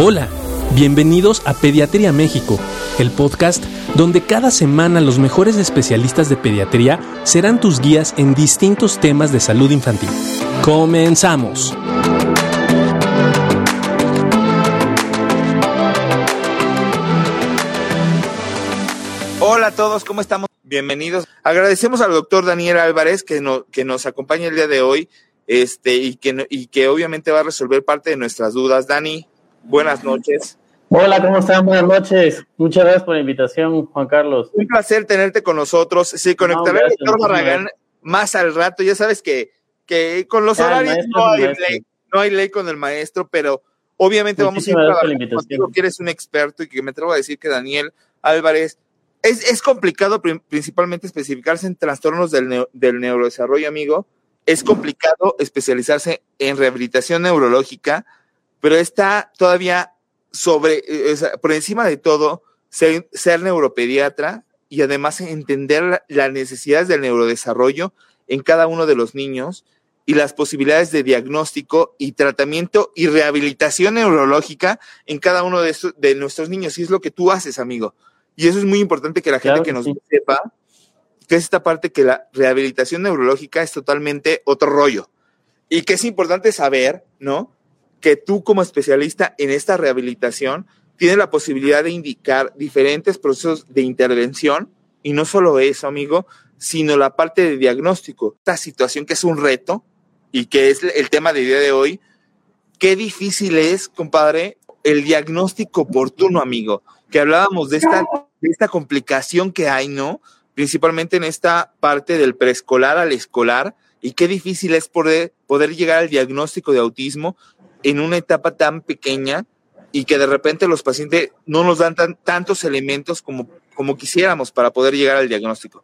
Hola, bienvenidos a Pediatría México, el podcast donde cada semana los mejores especialistas de pediatría serán tus guías en distintos temas de salud infantil. Comenzamos. Hola a todos, ¿cómo estamos? Bienvenidos. Agradecemos al doctor Daniel Álvarez que, que nos acompaña el día de hoy este, y, que, y que obviamente va a resolver parte de nuestras dudas. Dani, buenas noches. Hola, ¿cómo están? Buenas noches. Muchas gracias por la invitación, Juan Carlos. Un placer tenerte con nosotros. Se conectará el doctor Barragán más al rato. Ya sabes que, que con los horarios no hay, ley, no hay ley con el maestro, pero obviamente vamos a ir a contigo, que eres un experto y que me atrevo a decir que Daniel Álvarez es, es complicado principalmente especificarse en trastornos del, del neurodesarrollo, amigo. Es complicado especializarse en rehabilitación neurológica, pero está todavía sobre, eh, por encima de todo, ser, ser neuropediatra y además entender las necesidades del neurodesarrollo en cada uno de los niños y las posibilidades de diagnóstico y tratamiento y rehabilitación neurológica en cada uno de, estos, de nuestros niños. Y es lo que tú haces, amigo. Y eso es muy importante que la gente que nos sepa, que es esta parte que la rehabilitación neurológica es totalmente otro rollo. Y que es importante saber, ¿no? Que tú como especialista en esta rehabilitación tienes la posibilidad de indicar diferentes procesos de intervención y no solo eso, amigo, sino la parte de diagnóstico. Esta situación que es un reto y que es el tema del día de hoy, qué difícil es, compadre, el diagnóstico oportuno, amigo, que hablábamos de esta de esta complicación que hay, ¿no? Principalmente en esta parte del preescolar al escolar, y qué difícil es poder, poder llegar al diagnóstico de autismo en una etapa tan pequeña y que de repente los pacientes no nos dan tantos elementos como, como quisiéramos para poder llegar al diagnóstico.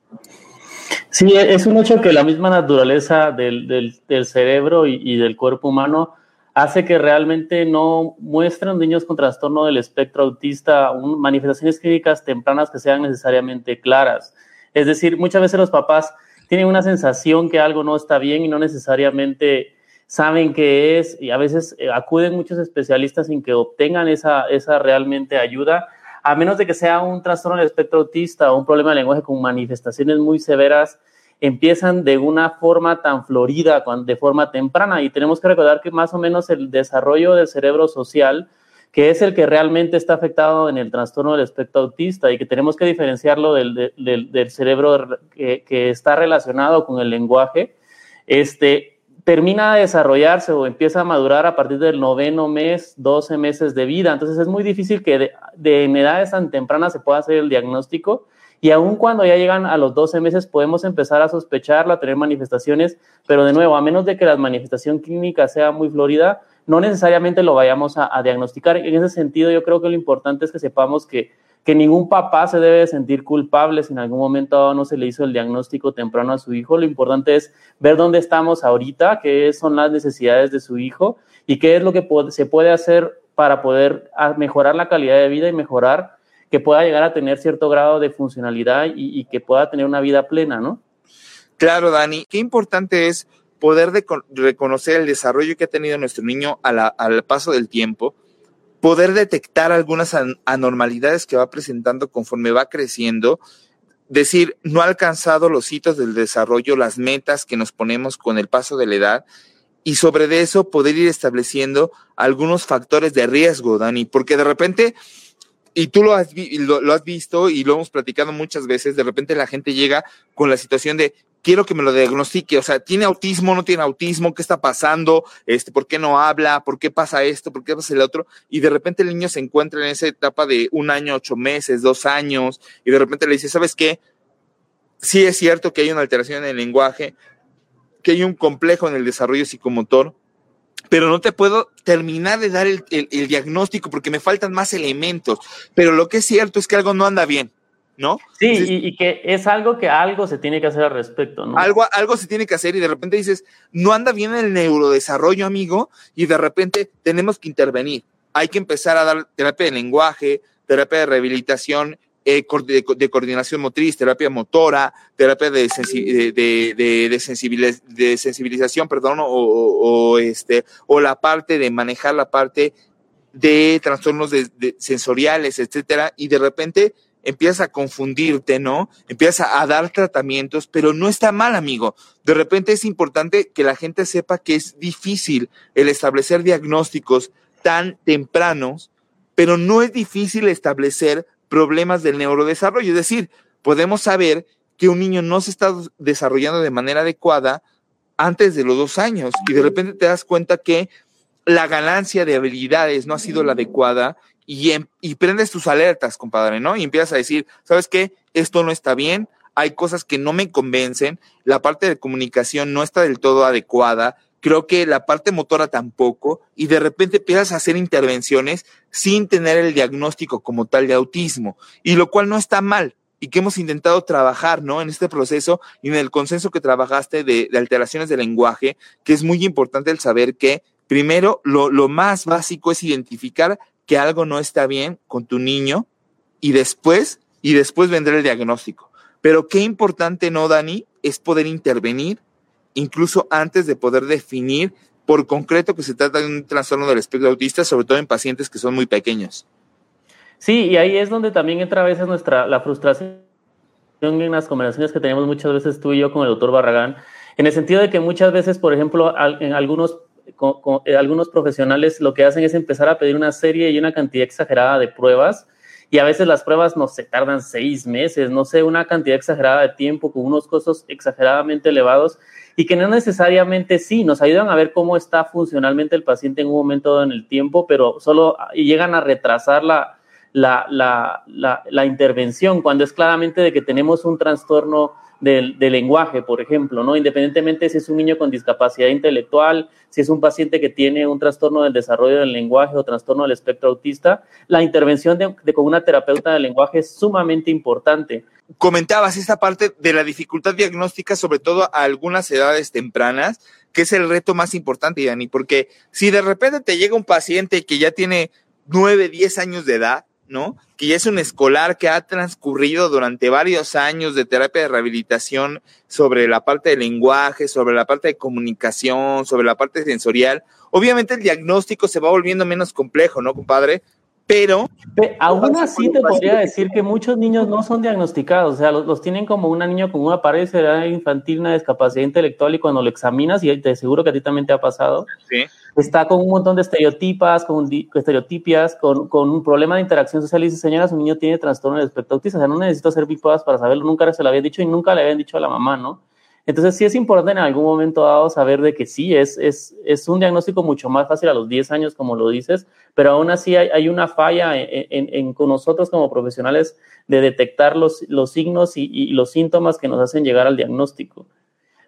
Sí, es un hecho que la misma naturaleza del, del, del cerebro y, y, del cuerpo humano hace que realmente no muestren niños con trastorno del espectro autista un, manifestaciones clínicas tempranas que sean necesariamente claras. Es decir, muchas veces los papás tienen una sensación que algo no está bien y no necesariamente saben qué es y a veces eh, acuden muchos especialistas sin que obtengan esa, esa realmente ayuda, a menos de que sea un trastorno del espectro autista o un problema de lenguaje con manifestaciones muy severas empiezan de una forma tan florida, de forma temprana. Y tenemos que recordar que más o menos el desarrollo del cerebro social, que es el que realmente está afectado en el trastorno del espectro autista y que tenemos que diferenciarlo del, del, cerebro que, está relacionado con el lenguaje, este, termina de desarrollarse o empieza a madurar a partir del noveno mes, 12 meses de vida. Entonces es muy difícil que de, en edades tan tempranas se pueda hacer el diagnóstico y aun cuando ya llegan a los 12 meses podemos empezar a sospecharlo, a tener manifestaciones, pero de nuevo, a menos de que la manifestación clínica sea muy florida, no necesariamente lo vayamos a, a diagnosticar. En ese sentido, yo creo que lo importante es que sepamos que, que ningún papá se debe sentir culpable si en algún momento no se le hizo el diagnóstico temprano a su hijo. Lo importante es ver dónde estamos ahorita, qué son las necesidades de su hijo y qué es lo que se puede hacer para poder mejorar la calidad de vida y mejorar que pueda llegar a tener cierto grado de funcionalidad y, que pueda tener una vida plena, ¿no? Claro, Dani, qué importante es poder de, reconocer el desarrollo que ha tenido nuestro niño al paso del tiempo, poder detectar algunas an anormalidades que va presentando conforme va creciendo, decir, no ha alcanzado los hitos del desarrollo, las metas que nos ponemos con el paso de la edad, y sobre de eso poder ir estableciendo algunos factores de riesgo, Dani, porque de repente y tú lo, has visto y lo hemos platicado muchas veces, de repente la gente llega con la situación de quiero que me lo diagnostique, o sea, ¿tiene autismo, no tiene autismo? ¿Qué está pasando? Este, ¿Por qué no habla? ¿Por qué pasa esto? ¿Por qué pasa el otro? Y de repente el niño se encuentra en esa etapa de un año, ocho meses, dos años, y de repente le dice, ¿sabes qué? Sí es cierto que hay una alteración en el lenguaje, que hay un complejo en el desarrollo psicomotor, pero no te puedo terminar de dar el, el, el, diagnóstico porque me faltan más elementos. Pero lo que es cierto es que algo no anda bien, ¿no? Sí, y, y, que es algo que algo se tiene que hacer al respecto, ¿no? Algo, algo se tiene que hacer y de repente dices, no anda bien el neurodesarrollo, amigo, y de repente tenemos que intervenir. Hay que empezar a dar terapia de lenguaje, terapia de rehabilitación, eh, de, de, coordinación motriz, terapia motora, terapia de, sensi de, de, de, sensibiliz de sensibilización, perdón, o, o, o, este, o la parte de manejar la parte de trastornos sensoriales, etcétera, y de repente empiezas a confundirte, ¿no? Empiezas a, dar tratamientos, pero no está mal, amigo. De repente es importante que la gente sepa que es difícil el establecer diagnósticos tan tempranos, pero no es difícil establecer problemas del neurodesarrollo. Es decir, podemos saber que un niño no se está desarrollando de manera adecuada antes de los dos años y de repente te das cuenta que la ganancia de habilidades no ha sido la adecuada y, em, y prendes tus alertas, compadre, ¿no? Y empiezas a decir, ¿sabes qué? Esto no está bien, hay cosas que no me convencen, la parte de comunicación no está del todo adecuada, creo que la parte motora tampoco, y de repente empiezas a hacer intervenciones sin tener el diagnóstico como tal de autismo, y lo cual no está mal, y que hemos intentado trabajar, ¿no? En este proceso y en el consenso que trabajaste de, de alteraciones del lenguaje, que es muy importante el saber que primero lo, lo más básico es identificar que algo no está bien con tu niño y después, y después vendrá el diagnóstico. Pero qué importante, ¿no, Dani? Es poder intervenir incluso antes de poder definir por concreto que se trata de un trastorno del espectro autista, sobre todo en pacientes que son muy pequeños. Sí, y ahí es donde también entra a veces nuestra la frustración en las conversaciones que tenemos muchas veces tú y yo con el doctor Barragán, en el sentido de que muchas veces, por ejemplo, en algunos eh, algunos profesionales lo que hacen es empezar a pedir una serie y una cantidad exagerada de pruebas y a veces las pruebas no se tardan seis meses, no sé, una cantidad exagerada de tiempo con unos costos exageradamente elevados y que no necesariamente sí, nos ayudan a ver cómo está funcionalmente el paciente en un momento en el tiempo, pero solo llegan a retrasar la, la, la, la intervención cuando es claramente de que tenemos un trastorno del, lenguaje, por ejemplo, ¿no? Independientemente si es un niño con discapacidad intelectual, si es un paciente que tiene un trastorno del desarrollo del lenguaje o trastorno del espectro autista, la intervención de, con una terapeuta del lenguaje es sumamente importante. Comentabas esta parte de la dificultad diagnóstica, sobre todo a algunas edades tempranas, que es el reto más importante, Dani, porque si de repente te llega un paciente que ya tiene nueve, diez años de edad, ¿no? Que ya es un escolar que ha transcurrido durante varios años de terapia de rehabilitación sobre la parte del lenguaje, sobre la parte de comunicación, sobre la parte sensorial. Obviamente el diagnóstico se va volviendo menos complejo, ¿no, compadre? Pero... aún así te podría decir que muchos niños no son diagnosticados, o sea, los, tienen como un niño con una pared infantil, una discapacidad intelectual y cuando lo examinas, y te seguro que a ti también te ha pasado, sí está con un montón de estereotipas, con estereotipias, con, con, un problema de interacción social y dice, señora, su niño tiene trastorno de espectro autista, o sea, no necesito hacer bipodas para saberlo, nunca se lo había dicho y nunca le habían dicho a la mamá, ¿no? Entonces sí es importante en algún momento dado saber de que sí, es, es, es un diagnóstico mucho más fácil a los 10 años, como lo dices, pero aún así hay, hay una falla en, en, con nosotros como profesionales de detectar los, los signos y, y los síntomas que nos hacen llegar al diagnóstico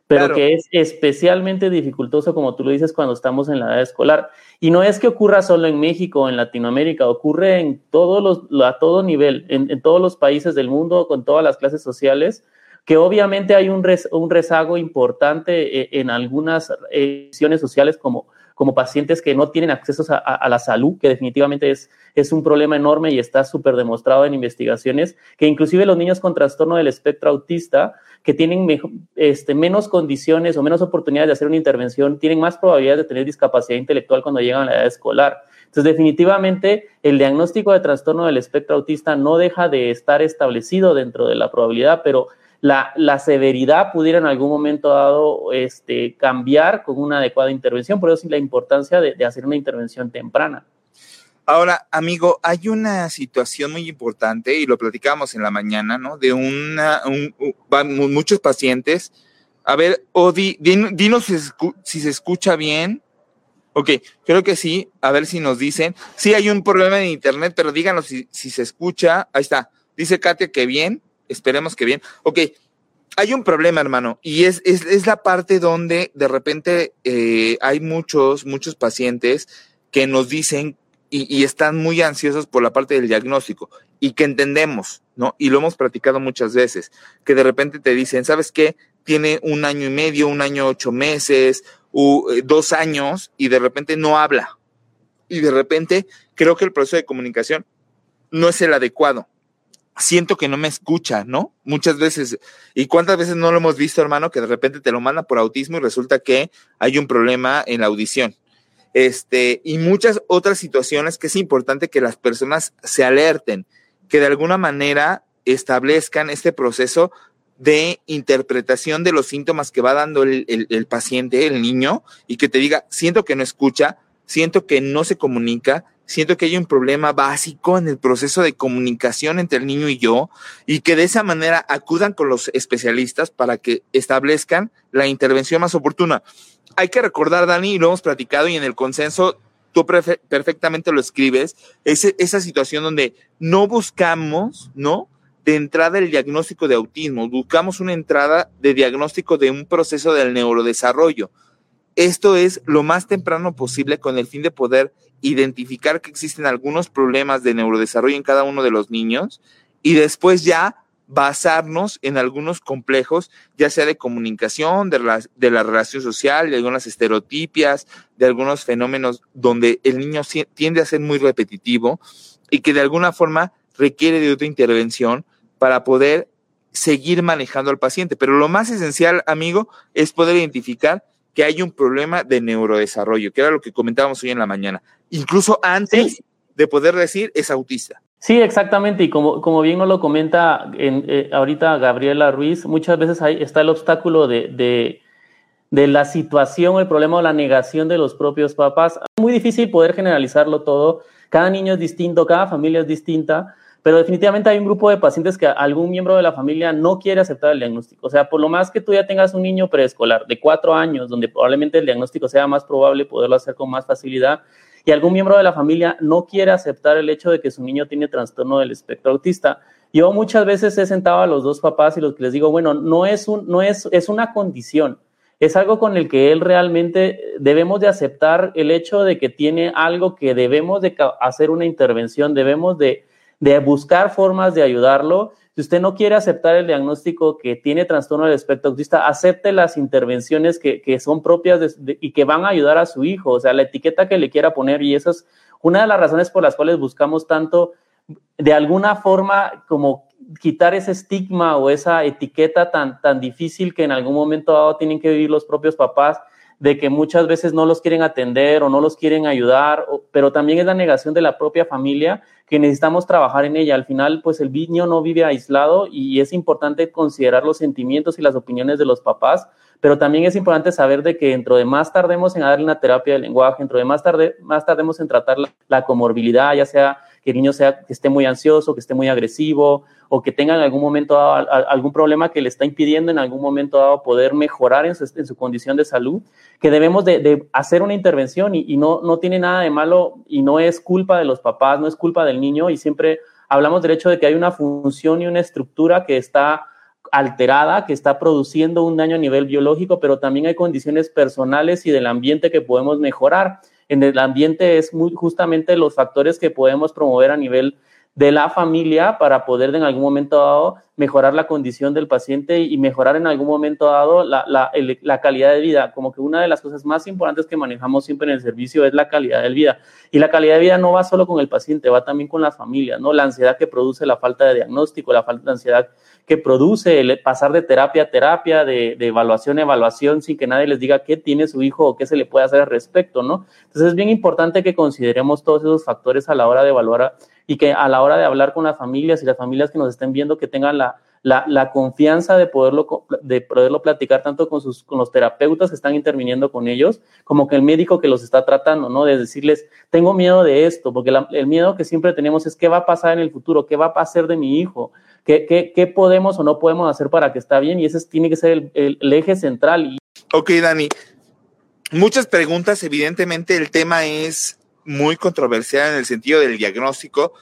pero que es especialmente dificultoso, como tú lo dices, cuando estamos en la edad escolar. Y no es que ocurra solo en México o en Latinoamérica, ocurre en todos los, a todo nivel, en, todos los países del mundo, con todas las clases sociales, que obviamente hay un, rezago importante eh, en, algunas ediciones sociales como, como pacientes que no tienen acceso a, a la salud, que definitivamente es, es un problema enorme y está súper demostrado en investigaciones, que inclusive los niños con trastorno del espectro autista que tienen este, menos condiciones o menos oportunidades de hacer una intervención, tienen más probabilidades de tener discapacidad intelectual cuando llegan a la edad escolar. Entonces, definitivamente, el diagnóstico de trastorno del espectro autista no deja de estar establecido dentro de la probabilidad, pero la, la severidad pudiera en algún momento dado este, cambiar con una adecuada intervención. Por eso es la importancia de hacer una intervención temprana. Ahora, amigo, hay una situación muy importante y lo platicábamos en la mañana, ¿no? De una, muchos pacientes. A ver, Odi, dinos si, se escucha bien. Ok, creo que sí. A ver si nos dicen. Sí, hay un problema en internet, pero díganos si, se escucha. Ahí está. Dice Katia que bien. Esperemos que bien. Ok, hay un problema, hermano, y es, es, la parte donde de repente eh, hay muchos, muchos pacientes que nos dicen y, están muy ansiosos por la parte del diagnóstico y que entendemos, ¿no? Y lo hemos practicado muchas veces, que de repente te dicen, ¿sabes qué? Tiene un año y medio, un año ocho meses, eh, dos años y de repente no habla. Y de repente creo que el proceso de comunicación no es el adecuado. Siento que no me escucha, ¿no? Muchas veces. ¿Y cuántas veces no lo hemos visto, hermano, que de repente te lo manda por autismo y resulta que hay un problema en la audición? este, y muchas otras situaciones que es importante que las personas se alerten, que de alguna manera establezcan este proceso de interpretación de los síntomas que va dando el, paciente, el niño, y que te diga, siento que no escucha, siento que no se comunica, siento que hay un problema básico en el proceso de comunicación entre el niño y yo, y que de esa manera acudan con los especialistas para que establezcan la intervención más oportuna. Hay que recordar, Dani, y lo hemos platicado, y en el consenso tú perfectamente lo escribes, esa situación donde no buscamos, ¿no? de entrada el diagnóstico de autismo, buscamos una entrada de diagnóstico de un proceso del neurodesarrollo. Esto es lo más temprano posible con el fin de poder identificar que existen algunos problemas de neurodesarrollo en cada uno de los niños y después ya basarnos en algunos complejos, ya sea de comunicación, de la, de la relación social, de algunas estereotipias, de algunos fenómenos donde el niño tiende a ser muy repetitivo y que de alguna forma requiere de otra intervención para poder seguir manejando al paciente. Pero lo más esencial, amigo, es poder identificar que hay un problema de neurodesarrollo, que era lo que comentábamos hoy en la mañana. Incluso antes de poder decir es autista. Sí, exactamente. Y como, como bien nos lo comenta en, eh, ahorita Gabriela Ruiz, muchas veces ahí está el obstáculo de, de, de la situación, el problema o la negación de los propios papás. Es muy difícil poder generalizarlo todo. Cada niño es distinto, cada familia es distinta pero definitivamente hay un grupo de pacientes que algún miembro de la familia no quiere aceptar el diagnóstico. O sea, por lo más que tú ya tengas un niño preescolar de cuatro años, donde probablemente el diagnóstico sea más probable poderlo hacer con más facilidad, y algún miembro de la familia no quiere aceptar el hecho de que su niño tiene trastorno del espectro autista. Yo muchas veces he sentado a los dos papás y los que les digo, bueno, no es, un, no es, es una condición, es algo con el que él realmente debemos de aceptar el hecho de que tiene algo que debemos de hacer una intervención, debemos de de buscar formas de ayudarlo. Si usted no quiere aceptar el diagnóstico que tiene trastorno del espectro autista, acepte las intervenciones que, son propias y que van a ayudar a su hijo, o sea, la etiqueta que le quiera poner. Y esa es una de las razones por las cuales buscamos tanto, de alguna forma, como quitar ese estigma o esa etiqueta tan, tan difícil que en algún momento dado tienen que vivir los propios papás de que muchas veces no los quieren atender o no los quieren ayudar, pero también es la negación de la propia familia que necesitamos trabajar en ella. Al final, pues el niño no vive aislado y es importante considerar los sentimientos y las opiniones de los papás, pero también es importante saber de que dentro de más tardemos en darle una terapia de lenguaje, dentro de más, tarde, más tardemos en tratar la, la comorbilidad, ya sea que el niño sea que esté muy ansioso, que esté muy agresivo o que tenga en algún momento dado algún problema que le está impidiendo en algún momento dado poder mejorar en su, condición de salud, que debemos de, hacer una intervención y, no, no tiene nada de malo y no es culpa de los papás, no es culpa del niño y siempre hablamos del hecho de que hay una función y una estructura que está alterada, que está produciendo un daño a nivel biológico, pero también hay condiciones personales y del ambiente que podemos mejorar en el ambiente es justamente los factores que podemos promover a nivel de la familia para poder en algún momento dado mejorar la condición del paciente y mejorar en algún momento dado la, la, la, calidad de vida. Como que una de las cosas más importantes que manejamos siempre en el servicio es la calidad de vida. Y la calidad de vida no va solo con el paciente, va también con la familia, ¿no? La ansiedad que produce la falta de diagnóstico, la falta de ansiedad que produce el pasar de terapia a terapia, de, de, evaluación a evaluación, sin que nadie les diga qué tiene su hijo o qué se le puede hacer al respecto, ¿no? Entonces es bien importante que consideremos todos esos factores a la hora de evaluar y que a la hora de hablar con las familias y las familias que nos estén viendo que tengan la, la, confianza de poderlo, de poderlo platicar tanto con, sus, con los terapeutas que están interviniendo con ellos, como que el médico que los está tratando, ¿no? De decirles, tengo miedo de esto, porque el miedo que siempre tenemos es qué va a pasar en el futuro, qué va a pasar de mi hijo, ¿Qué, podemos o no podemos hacer para que está bien? Y ese tiene que ser el, eje central. Ok, Dani. Muchas preguntas, evidentemente el tema es muy controversial en el sentido del diagnóstico.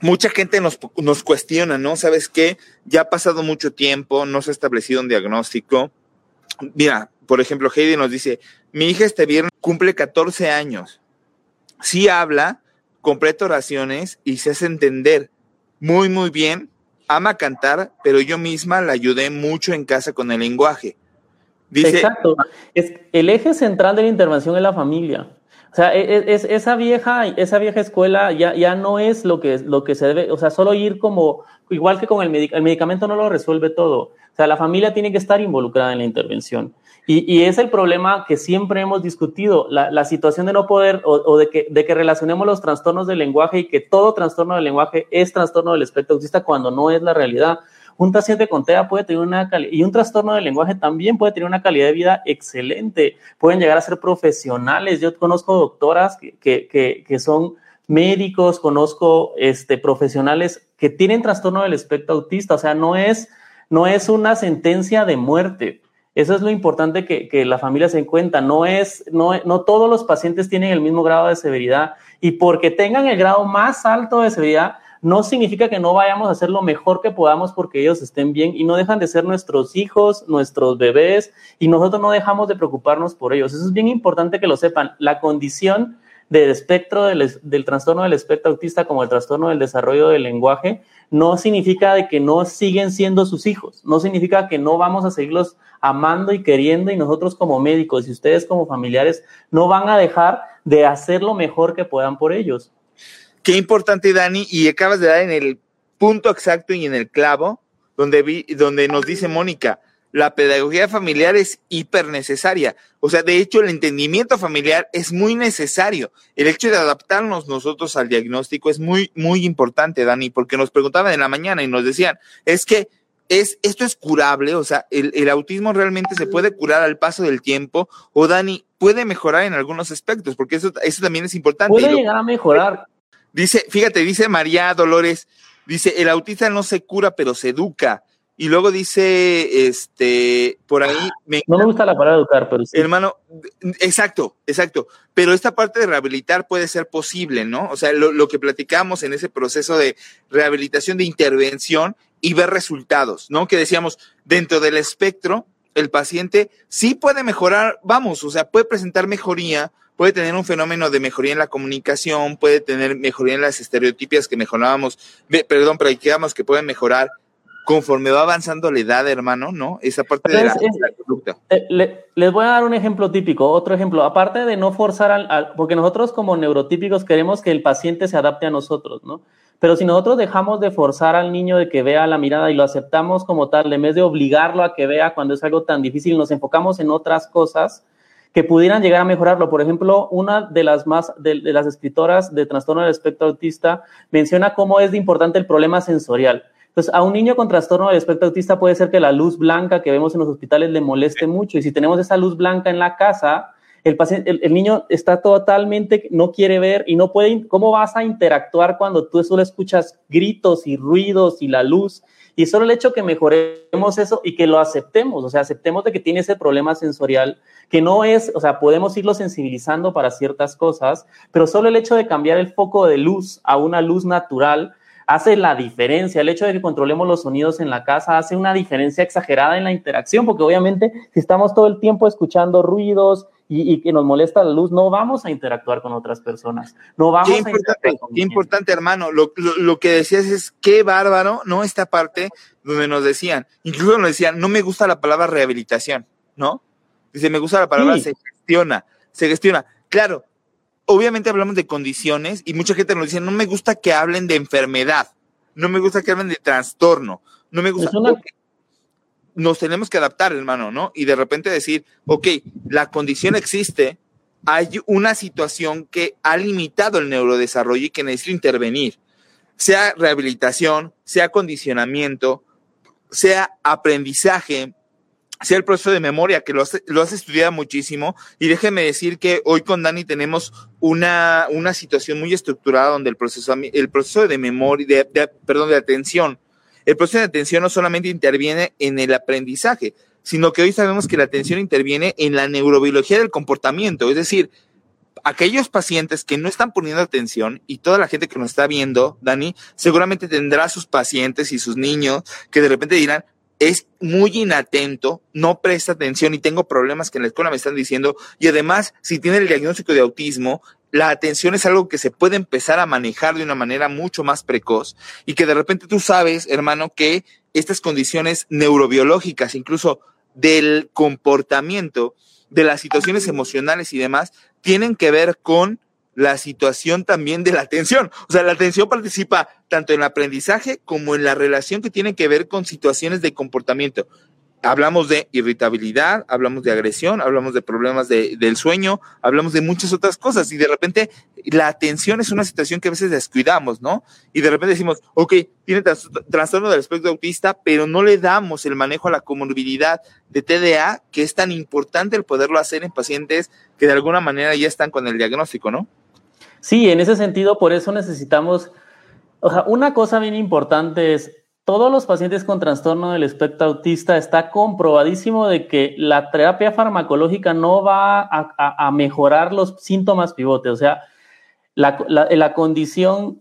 Mucha gente nos, nos cuestiona, ¿no? ¿Sabes qué? Ya ha pasado mucho tiempo, no se ha establecido un diagnóstico. Mira, por ejemplo, Heidi nos dice, mi hija este viernes cumple 14 años. Sí habla, completa oraciones y se hace entender muy, muy bien, ama cantar, pero yo misma la ayudé mucho en casa con el lenguaje. Exacto. Es, el eje central de la intervención es la familia. O sea, e, e, es, esa, vieja, esa vieja escuela ya, ya no es lo que, lo que se debe, o sea, solo ir como, igual que con el, el medicamento no lo resuelve todo. O sea, la familia tiene que estar involucrada en la intervención. Y, es el problema que siempre hemos discutido, la, situación de no poder o, de, que, de que relacionemos los trastornos del lenguaje y que todo trastorno del lenguaje es trastorno del espectro autista cuando no es la realidad. Un con TEA puede tener una calidad, y un trastorno del lenguaje también puede tener una calidad de vida excelente, pueden llegar a ser profesionales. Yo conozco doctoras que, que, que son médicos, conozco este, profesionales que tienen trastorno del espectro autista, o sea, no es, no es una sentencia de muerte eso es lo importante que, la familia se encuentra. No es, no, no todos los pacientes tienen el mismo grado de severidad y porque tengan el grado más alto de severidad, no significa que no vayamos a hacer lo mejor que podamos porque ellos estén bien y no dejan de ser nuestros hijos, nuestros bebés y nosotros no dejamos de preocuparnos por ellos. Eso es bien importante que lo sepan. La condición del espectro del, trastorno del espectro autista como el trastorno del desarrollo del lenguaje no significa de que no siguen siendo sus hijos, no significa que no vamos a seguirlos amando y queriendo y nosotros como médicos y ustedes como familiares no van a dejar de hacer lo mejor que puedan por ellos. Qué importante, Dani, y acabas de dar en el punto exacto y en el clavo donde, vi, donde nos dice Mónica, la pedagogía familiar es hiper necesaria. O sea, de hecho, el entendimiento familiar es muy necesario. El hecho de adaptarnos nosotros al diagnóstico es muy, muy importante, Dani, porque nos preguntaban en la mañana y nos decían, es que es, esto es curable, o sea, el, autismo realmente se puede curar al paso del tiempo, o Dani, puede mejorar en algunos aspectos, porque eso, eso también es importante. Puede llegar a mejorar. Dice, fíjate, dice María Dolores, dice, el autista no se cura, pero se educa. Y luego dice, este, por ahí. no me gusta la palabra educar, pero sí. Hermano, exacto, exacto. Pero esta parte de rehabilitar puede ser posible, ¿no? O sea, lo, lo que platicamos en ese proceso de rehabilitación, de intervención y ver resultados, ¿no? Que decíamos, dentro del espectro, el paciente sí puede mejorar, vamos, o sea, puede presentar mejoría, puede tener un fenómeno de mejoría en la comunicación, puede tener mejoría en las estereotipias que mejorábamos, perdón, practicamos que pueden mejorar conforme va avanzando la edad, hermano, ¿no? Esa parte de la, conducta. Eh, les voy a dar un ejemplo típico, otro ejemplo, aparte de no forzar al, porque nosotros como neurotípicos queremos que el paciente se adapte a nosotros, ¿no? Pero si nosotros dejamos de forzar al niño de que vea la mirada y lo aceptamos como tal, en vez de obligarlo a que vea cuando es algo tan difícil, nos enfocamos en otras cosas que pudieran llegar a mejorarlo. Por ejemplo, una de las más de, las escritoras de trastorno del espectro autista menciona cómo es de importante el problema sensorial. Entonces, a un niño con trastorno del espectro autista puede ser que la luz blanca que vemos en los hospitales le moleste mucho. Y si tenemos esa luz blanca en la casa, el, paciente, el, niño está totalmente, no quiere ver y no puede, ¿cómo vas a interactuar cuando tú solo escuchas gritos y ruidos y la luz? Y solo el hecho que mejoremos eso y que lo aceptemos, o sea, aceptemos de que tiene ese problema sensorial, que no es, o sea, podemos irlo sensibilizando para ciertas cosas, pero solo el hecho de cambiar el foco de luz a una luz natural hace la diferencia. El hecho de que controlemos los sonidos en la casa hace una diferencia exagerada en la interacción, porque obviamente si estamos todo el tiempo escuchando ruidos y, que nos molesta la luz, no vamos a interactuar con otras personas. No vamos qué importante, Qué importante, hermano. Lo, lo, que decías es qué bárbaro, ¿no? Esta parte donde nos decían, incluso nos decían, no me gusta la palabra rehabilitación, ¿no? Dice, me gusta la palabra se gestiona, se gestiona. Claro, obviamente hablamos de condiciones y mucha gente nos dice, no me gusta que hablen de enfermedad, no me gusta que hablen de trastorno, no me gusta... Nos tenemos que adaptar, hermano, ¿no? Y de repente decir, ok, la condición existe, hay una situación que ha limitado el neurodesarrollo y que necesito intervenir, sea rehabilitación, sea condicionamiento, sea aprendizaje, sea el proceso de memoria, que lo has, lo estudiado muchísimo. Y déjeme decir que hoy con Dani tenemos una, una situación muy estructurada donde el proceso, el proceso de memoria, de, perdón, de atención, el proceso de atención no solamente interviene en el aprendizaje, sino que hoy sabemos que la atención interviene en la neurobiología del comportamiento. Es decir, aquellos pacientes que no están poniendo atención y toda la gente que nos está viendo, Dani, seguramente tendrá sus pacientes y sus niños que de repente dirán, es muy inatento, no presta atención y tengo problemas que en la escuela me están diciendo. Y además, si tiene el diagnóstico de autismo, la atención es algo que se puede empezar a manejar de una manera mucho más precoz y que de repente tú sabes, hermano, que estas condiciones neurobiológicas, incluso del comportamiento, de las situaciones emocionales y demás, tienen que ver con la situación también de la atención. O sea, la atención participa tanto en el aprendizaje como en la relación que tiene que ver con situaciones de comportamiento hablamos de irritabilidad, hablamos de agresión, hablamos de problemas del sueño, hablamos de muchas otras cosas y de repente la atención es una situación que a veces descuidamos, ¿no? Y de repente decimos, ok, tiene trastorno del espectro autista, pero no le damos el manejo a la comorbilidad de TDA, que es tan importante el poderlo hacer en pacientes que de alguna manera ya están con el diagnóstico, ¿no? Sí, en ese sentido, por eso necesitamos, o sea, una cosa bien importante es todos los pacientes con trastorno del espectro autista está comprobadísimo de que la terapia farmacológica no va a, mejorar los síntomas pivotes. O sea, la, condición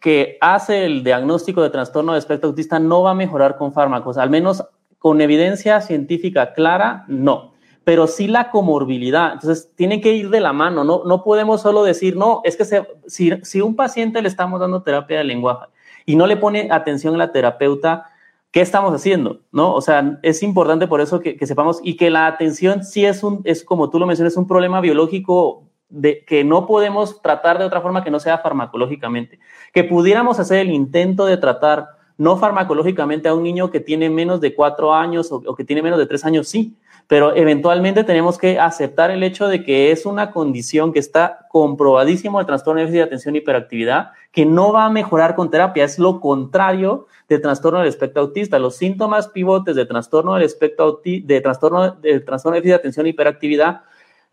que hace el diagnóstico de trastorno del espectro autista no va a mejorar con fármacos, al menos con evidencia científica clara, no. Pero sí la comorbilidad. Entonces, tiene que ir de la mano. No, no podemos solo decir, no, es que si, si un paciente le estamos dando terapia de lenguaje y no le pone atención a la terapeuta, ¿qué estamos haciendo? ¿No? O sea, es importante por eso que, sepamos y que la atención sí es un, es como tú lo mencionas, un problema biológico de, que no podemos tratar de otra forma que no sea farmacológicamente. Que pudiéramos hacer el intento de tratar no farmacológicamente a un niño que tiene menos de cuatro años o que tiene menos de tres años, sí, pero eventualmente tenemos que aceptar el hecho de que es una condición que está comprobadísimo el trastorno de déficit de atención y hiperactividad, que no va a mejorar con terapia, es lo contrario de trastorno del espectro autista. Los síntomas pivotes de trastorno del espectro de trastorno de trastorno de déficit de atención y hiperactividad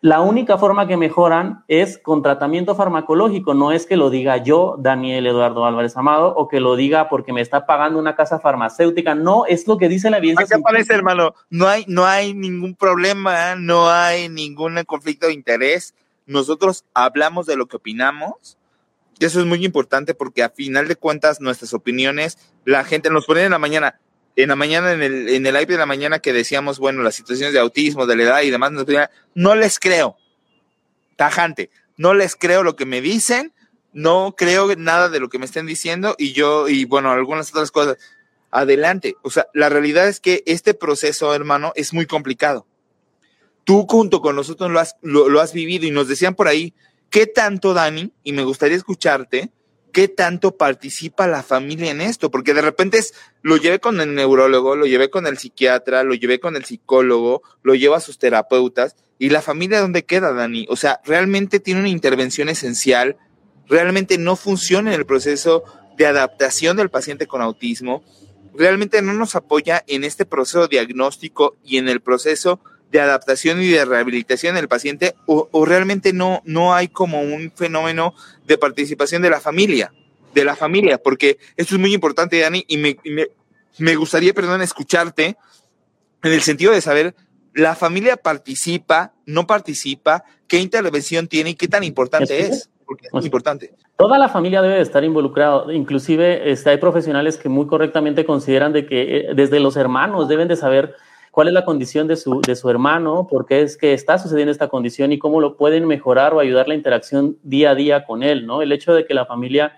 la única forma que mejoran es con tratamiento farmacológico, no es que lo diga yo, Daniel Eduardo Álvarez Amado, o que lo diga porque me está pagando una casa farmacéutica, no, es lo que dice la evidencia. ¿Qué parece, hermano? No hay, no hay ningún problema, no hay ningún conflicto de interés. Nosotros hablamos de lo que opinamos, y eso es muy importante porque a final de cuentas nuestras opiniones, la gente nos pone en la mañana, en la mañana, en el, en el live de la mañana que decíamos, bueno, las situaciones de autismo, de la edad y demás, no les creo. Tajante. No les creo lo que me dicen, no creo nada de lo que me estén diciendo y yo, y bueno, algunas otras cosas. Adelante. O sea, la realidad es que este proceso, hermano, es muy complicado. Tú junto con nosotros lo has, lo has vivido y nos decían por ahí, ¿qué tanto, Dani? Y me gustaría escucharte, qué tanto participa la familia en esto, porque de repente es, lo llevé con el neurólogo, lo llevé con el psiquiatra, lo llevé con el psicólogo, lo llevo a sus terapeutas, y la familia dónde queda, Dani? O sea, realmente tiene una intervención esencial, realmente no funciona en el proceso de adaptación del paciente con autismo, realmente no nos apoya en este proceso diagnóstico y en el proceso de adaptación y de rehabilitación del paciente o, realmente no, no hay como un fenómeno de participación de la familia, de la familia, porque esto es muy importante, Dani, y me, me, gustaría, perdón, escucharte en el sentido de saber, ¿la familia participa, no participa? ¿Qué intervención tiene y qué tan importante es? Porque es importante. Toda la familia debe estar involucrada, inclusive este, hay profesionales que muy correctamente consideran de que eh, desde los hermanos deben de saber cuál es la condición de su, de su hermano, por qué es que está sucediendo esta condición y cómo lo pueden mejorar o ayudar la interacción día a día con él, ¿no? El hecho de que la familia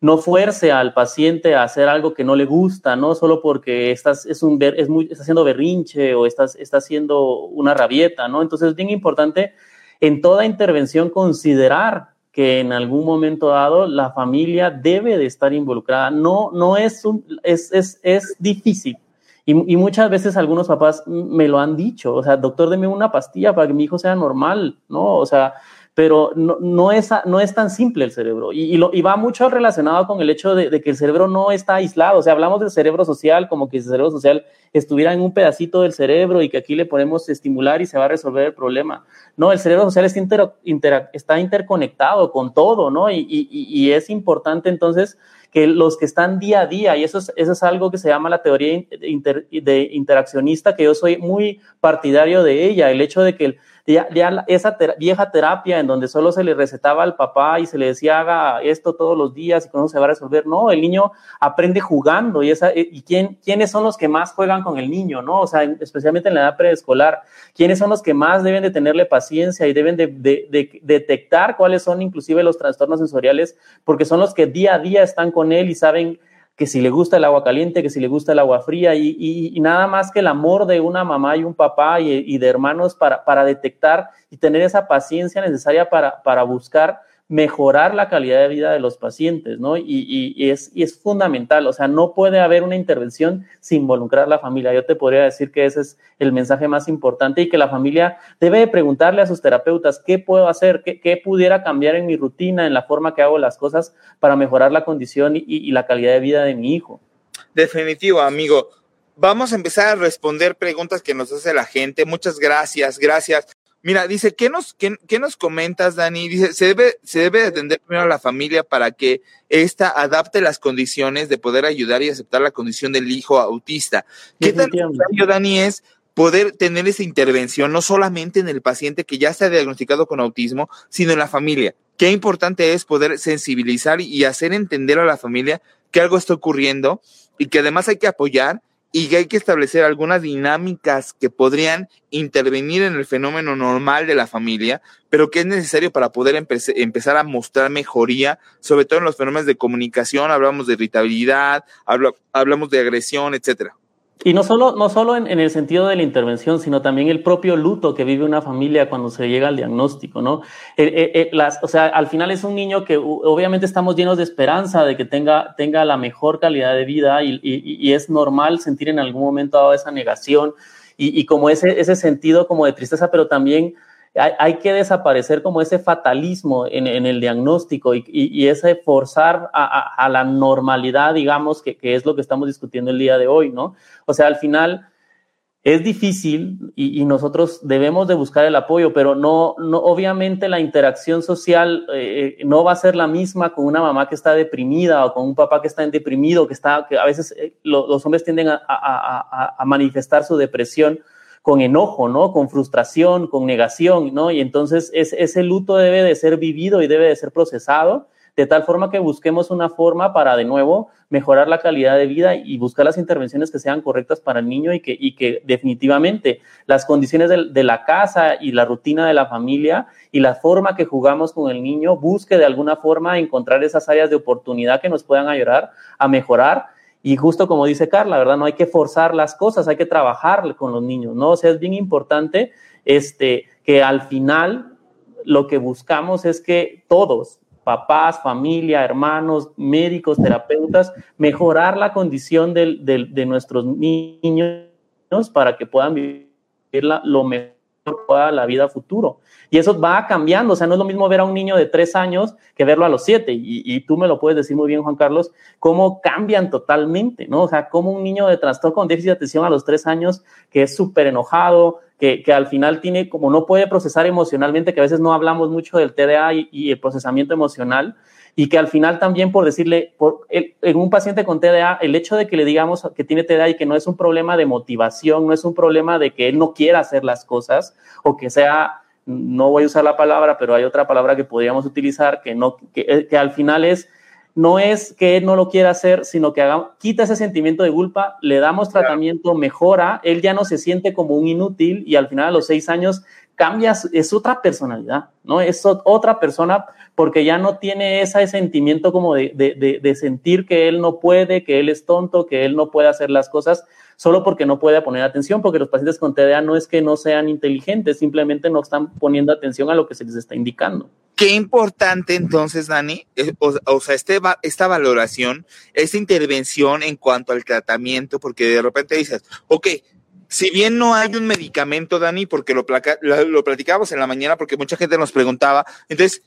no fuerce al paciente a hacer algo que no le gusta, no solo porque estás, es un, es muy, está haciendo berrinche o estás, está haciendo una rabieta, ¿no? Entonces es bien importante en toda intervención considerar que en algún momento dado la familia debe de estar involucrada. No, no es, un, es, es, es difícil, y, muchas veces algunos papás me lo han dicho, o sea, doctor, deme una pastilla para que mi hijo sea normal, ¿no? O sea, pero no, no, es, no es tan simple el cerebro. Y, lo, y va mucho relacionado con el hecho de, que el cerebro no está aislado. O sea, hablamos del cerebro social como que el cerebro social estuviera en un pedacito del cerebro y que aquí le podemos estimular y se va a resolver el problema. No, el cerebro social está, está interconectado con todo, ¿no? Y, y es importante entonces que los que están día a día, y eso es, eso es algo que se llama la teoría de interaccionista, que yo soy muy partidario de ella, el hecho de que el, ya, esa vieja terapia en donde solo se le recetaba al papá y se le decía haga esto todos los días y cómo se va a resolver, no, el niño aprende jugando y, esa, y quién, quiénes son los que más juegan con el niño, ¿no? O sea, especialmente en la edad preescolar, quiénes son los que más deben de tenerle paciencia y deben de, de detectar cuáles son inclusive los trastornos sensoriales, porque son los que día a día están con él y saben que si le gusta el agua caliente, que si le gusta el agua fría, y, nada más que el amor de una mamá y un papá y, de hermanos para, para, detectar y tener esa paciencia necesaria para, para buscar mejorar la calidad de vida de los pacientes, ¿no? Y, es, y es fundamental, o sea, no puede haber una intervención sin involucrar a la familia. Yo te podría decir que ese es el mensaje más importante y que la familia debe preguntarle a sus terapeutas qué puedo hacer, qué, pudiera cambiar en mi rutina, en la forma que hago las cosas para mejorar la condición y, y la calidad de vida de mi hijo. Definitivo, amigo. Vamos a empezar a responder preguntas que nos hace la gente. Muchas gracias, gracias. Mira, dice, ¿qué nos, qué, nos comentas, Dani? Dice, se debe, se debe atender primero a la familia para que ésta adapte las condiciones de poder ayudar y aceptar la condición del hijo autista. ¿Qué tan necesario, Dani, es poder tener esa intervención, no solamente en el paciente que ya está diagnosticado con autismo, sino en la familia? Qué importante es poder sensibilizar y hacer entender a la familia que algo está ocurriendo y que además hay que apoyar y que hay que establecer algunas dinámicas que podrían intervenir en el fenómeno normal de la familia, pero que es necesario para poder empezar a mostrar mejoría, sobre todo en los fenómenos de comunicación, hablamos de irritabilidad, hablamos de agresión, etcétera. Y no solo, no solo en, el sentido de la intervención, sino también el propio luto que vive una familia cuando se llega al diagnóstico, ¿no? Eh, eh, eh, las, o sea, al final es un niño que obviamente estamos llenos de esperanza de que tenga, tenga la mejor calidad de vida y, y, es normal sentir en algún momento dado esa negación y, y como ese, ese sentido como de tristeza, pero también hay, que desaparecer como ese fatalismo en, el diagnóstico y, ese forzar a, la normalidad, digamos, que, es lo que estamos discutiendo el día de hoy, ¿no? O sea, al final es difícil y, nosotros debemos de buscar el apoyo, pero no, no obviamente la interacción social eh, no va a ser la misma con una mamá que está deprimida o con un papá que está deprimido, que está, que a veces eh, los hombres tienden a manifestar su depresión con enojo, ¿no? Con frustración, con negación, ¿no? Y entonces ese luto debe de ser vivido y debe de ser procesado de tal forma que busquemos una forma para de nuevo mejorar la calidad de vida y buscar las intervenciones que sean correctas para el niño y que, y que definitivamente las condiciones de, de, la casa y la rutina de la familia y la forma que jugamos con el niño busque de alguna forma encontrar esas áreas de oportunidad que nos puedan ayudar a mejorar y justo como dice Carla, ¿verdad? No hay que forzar las cosas, hay que trabajar con los niños, ¿no? O sea, es bien importante este, que al final lo que buscamos es que todos, papás, familia, hermanos, médicos, terapeutas, mejorar la condición de nuestros niños para que puedan vivir lo mejor toda la vida futuro. Y eso va cambiando, o sea, no es lo mismo ver a un niño de tres años que verlo a los siete. Y, tú me lo puedes decir muy bien, Juan Carlos, cómo cambian totalmente, ¿no? O sea, cómo un niño de trastorno con déficit de atención a los tres años, que es súper enojado, que, que, al final tiene, como no puede procesar emocionalmente, que a veces no hablamos mucho del TDA y, el procesamiento emocional, y que al final también por decirle, por, en un paciente con TDA, el hecho de que le digamos que tiene TDA y que no es un problema de motivación, no es un problema de que él no quiera hacer las cosas o que sea no voy a usar la palabra, pero hay otra palabra que podríamos utilizar que, no, que, eh, al final es, no es que él no lo quiera hacer, sino que haga, quita ese sentimiento de culpa, le damos tratamiento, mejora, él ya no se siente como un inútil y al final a los seis años cambia, es otra personalidad, ¿no? Es otra persona porque ya no tiene ese sentimiento como de, de, de sentir que él no puede, que él es tonto, que él no puede hacer las cosas, solo porque no puede poner atención, porque los pacientes con TDA no es que no sean inteligentes, simplemente no están poniendo atención a lo que se les está indicando. Qué importante entonces, Dani, o, sea, este, esta valoración, esta intervención en cuanto al tratamiento, porque de repente dices, ok, si bien no hay un medicamento, Dani, porque lo, platicábamos en la mañana, porque mucha gente nos preguntaba, entonces,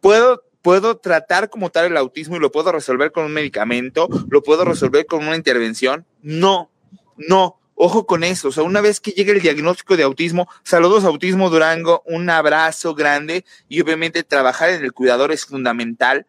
¿puedo puedo tratar como tal el autismo y lo puedo resolver con un medicamento, lo puedo resolver con una intervención. No, no, ojo con eso. O sea, una vez que llegue el diagnóstico de autismo, saludos Autismo Durango, un abrazo grande y obviamente trabajar en el cuidador es fundamental.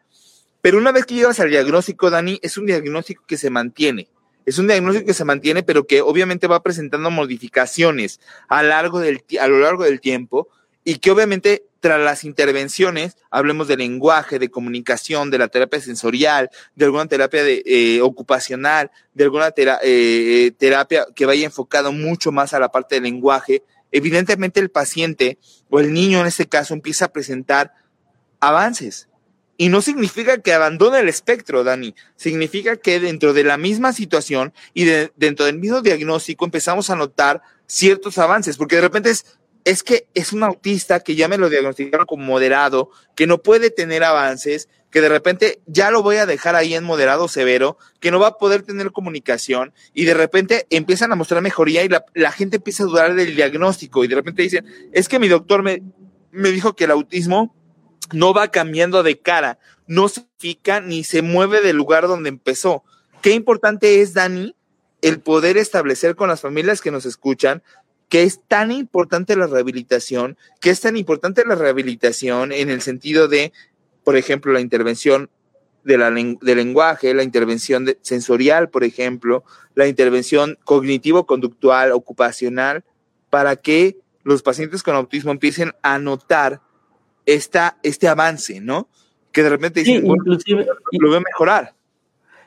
Pero una vez que llegas al diagnóstico, Dani, es un diagnóstico que se mantiene. Es un diagnóstico que se mantiene, pero que obviamente va presentando modificaciones a, largo del, a lo largo del tiempo y que obviamente tras las intervenciones, hablemos de lenguaje, de comunicación, de la terapia sensorial, de alguna terapia de, eh, ocupacional, de alguna eh, terapia que vaya enfocado mucho más a la parte del lenguaje, evidentemente el paciente o el niño en este caso empieza a presentar avances. Y no significa que abandone el espectro, Dani. Significa que dentro de la misma situación y dentro del mismo diagnóstico empezamos a notar ciertos avances, porque de repente es, es que es un autista que ya me lo diagnosticaron como moderado, que no puede tener avances, que de repente ya lo voy a dejar ahí en moderado severo, que no va a poder tener comunicación y de repente empiezan a mostrar mejoría y la, la gente empieza a dudar del diagnóstico y de repente dicen, es que mi doctor me, me dijo que el autismo no va cambiando de cara, no se fica ni se mueve del lugar donde empezó. Qué importante es, Dani, el poder establecer con las familias que nos escuchan que es tan importante la rehabilitación, que es tan importante la rehabilitación en el sentido de, por ejemplo, la intervención de la, del lenguaje, la intervención sensorial, por ejemplo, la intervención cognitivo-conductual, ocupacional, para que los pacientes con autismo empiecen a notar esta, este avance, ¿no? Que de repente dicen, inclusive, lo veo mejorar.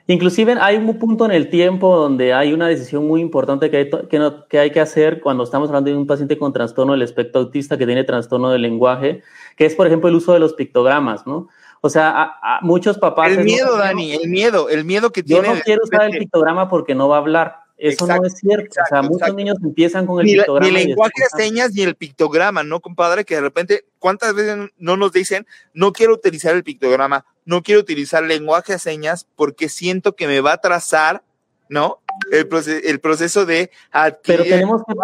Inclusive hay un punto en el tiempo donde hay una decisión muy importante que hay que, que hay que hacer cuando estamos hablando de un paciente con trastorno del espectro autista que tiene trastorno del lenguaje, que es, por ejemplo, el uso de los pictogramas, ¿no? O sea, a, muchos papás... El miedo, Dani, el miedo, el miedo que tiene... Yo no quiero usar el pictograma porque no va a hablar. Eso no es cierto. o sea, muchos niños empiezan con el pictograma. Ni el lenguaje de señas ni el pictograma, ¿no, compadre? Que de repente, ¿cuántas veces no nos dicen, no quiero utilizar el pictograma, no quiero utilizar lenguaje de señas porque siento que me va a trazar, ¿no? El, el proceso de Pero tenemos que...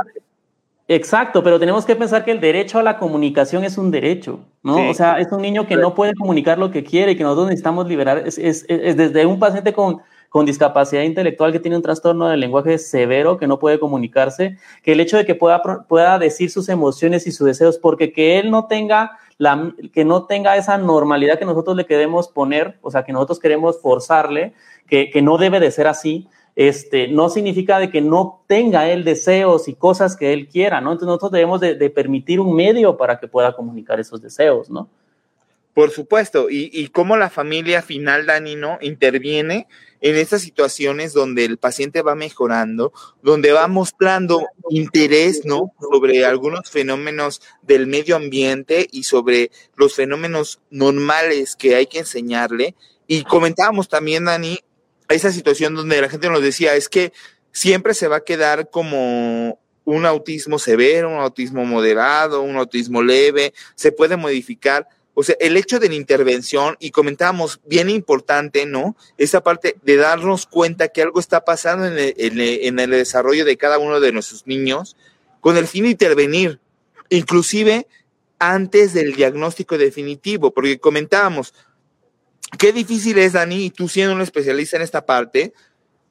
Exacto, pero tenemos que pensar que el derecho a la comunicación es un derecho, ¿no? O sea, es un niño que no puede comunicar lo que quiere y que nosotros necesitamos liberar. es, es desde un paciente con con discapacidad intelectual que tiene un trastorno del lenguaje severo, que no puede comunicarse, que el hecho de que pueda, pueda decir sus emociones y sus deseos, porque que él no tenga la, que no tenga esa normalidad que nosotros le queremos poner, o sea, que nosotros queremos forzarle, que, que no debe de ser así, este, no significa de que no tenga él deseos y cosas que él quiera, ¿no? Entonces nosotros debemos de, permitir un medio para que pueda comunicar esos deseos, ¿no? Por supuesto, y, y cómo la familia final, Dani, ¿no? Interviene en estas situaciones donde el paciente va mejorando, donde va mostrando interés, ¿no? Sobre algunos fenómenos del medio ambiente y sobre los fenómenos normales que hay que enseñarle. Y comentábamos también, Dani, esa situación donde la gente nos decía, es que siempre se va a quedar como un autismo severo, un autismo moderado, un autismo leve, se puede modificar o sea, el hecho de la intervención, y comentábamos, bien importante, ¿no? Esa parte de darnos cuenta que algo está pasando en el, desarrollo de cada uno de nuestros niños, con el fin de intervenir, inclusive antes del diagnóstico definitivo, porque comentábamos, qué difícil es, Dani, y tú siendo un especialista en esta parte,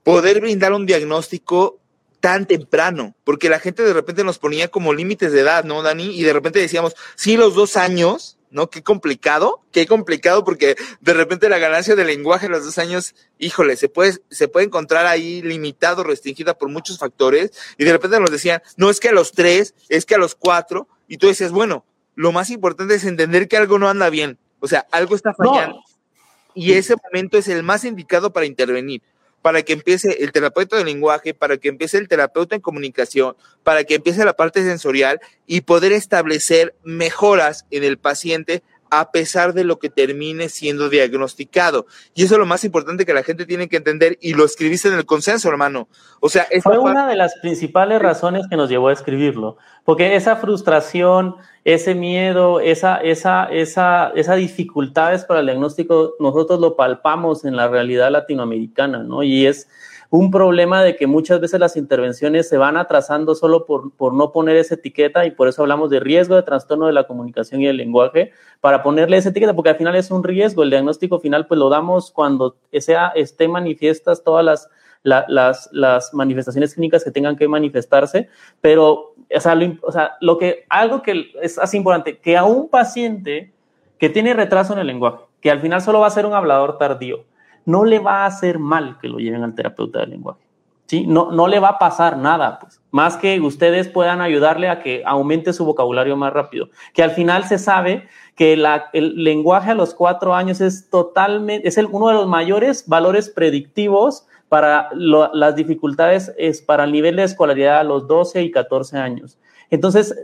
poder brindar un diagnóstico tan temprano, porque la gente de repente nos ponía como límites de edad, ¿no, Dani? Y de repente decíamos, sí, los dos años, ¿no? Qué complicado, qué complicado porque de repente la ganancia del lenguaje en los dos años, híjole, se puede, se puede encontrar ahí limitado, restringida por muchos factores y de repente nos decían, no es que a los tres, es que a los cuatro y tú decías, bueno, lo más importante es entender que algo no anda bien, o sea, algo está fallando. Y ese momento es el más indicado para intervenir para que empiece el terapeuta de lenguaje, para que empiece el terapeuta en comunicación, para que empiece la parte sensorial y poder establecer mejoras en el paciente a pesar de lo que termine siendo diagnosticado. Y eso es lo más importante que la gente tiene que entender y lo escribiste en el consenso, hermano. O sea, fue una de las principales razones que nos llevó a escribirlo, porque esa frustración, ese miedo, esa, esa, esa, esa dificultades para el diagnóstico, nosotros lo palpamos en la realidad latinoamericana, ¿no? Y es un problema de que muchas veces las intervenciones se van atrasando solo por, por no poner esa etiqueta y por eso hablamos de riesgo de trastorno de la comunicación y el lenguaje, para ponerle esa etiqueta, porque al final es un riesgo. El diagnóstico final pues lo damos cuando sea, esté manifiestas todas las, las, las manifestaciones clínicas que tengan que manifestarse, pero o sea, lo, o sea, lo que, algo que es así importante, que a un paciente que tiene retraso en el lenguaje, que al final solo va a ser un hablador tardío, no le va a hacer mal que lo lleven al terapeuta del lenguaje. ¿sí? No, no le va a pasar nada, pues, más que ustedes puedan ayudarle a que aumente su vocabulario más rápido. Que al final se sabe que el lenguaje a los cuatro años es totalmente, es uno de los mayores valores predictivos para las dificultades, es para el nivel de escolaridad a los 12 y 14 años. Entonces,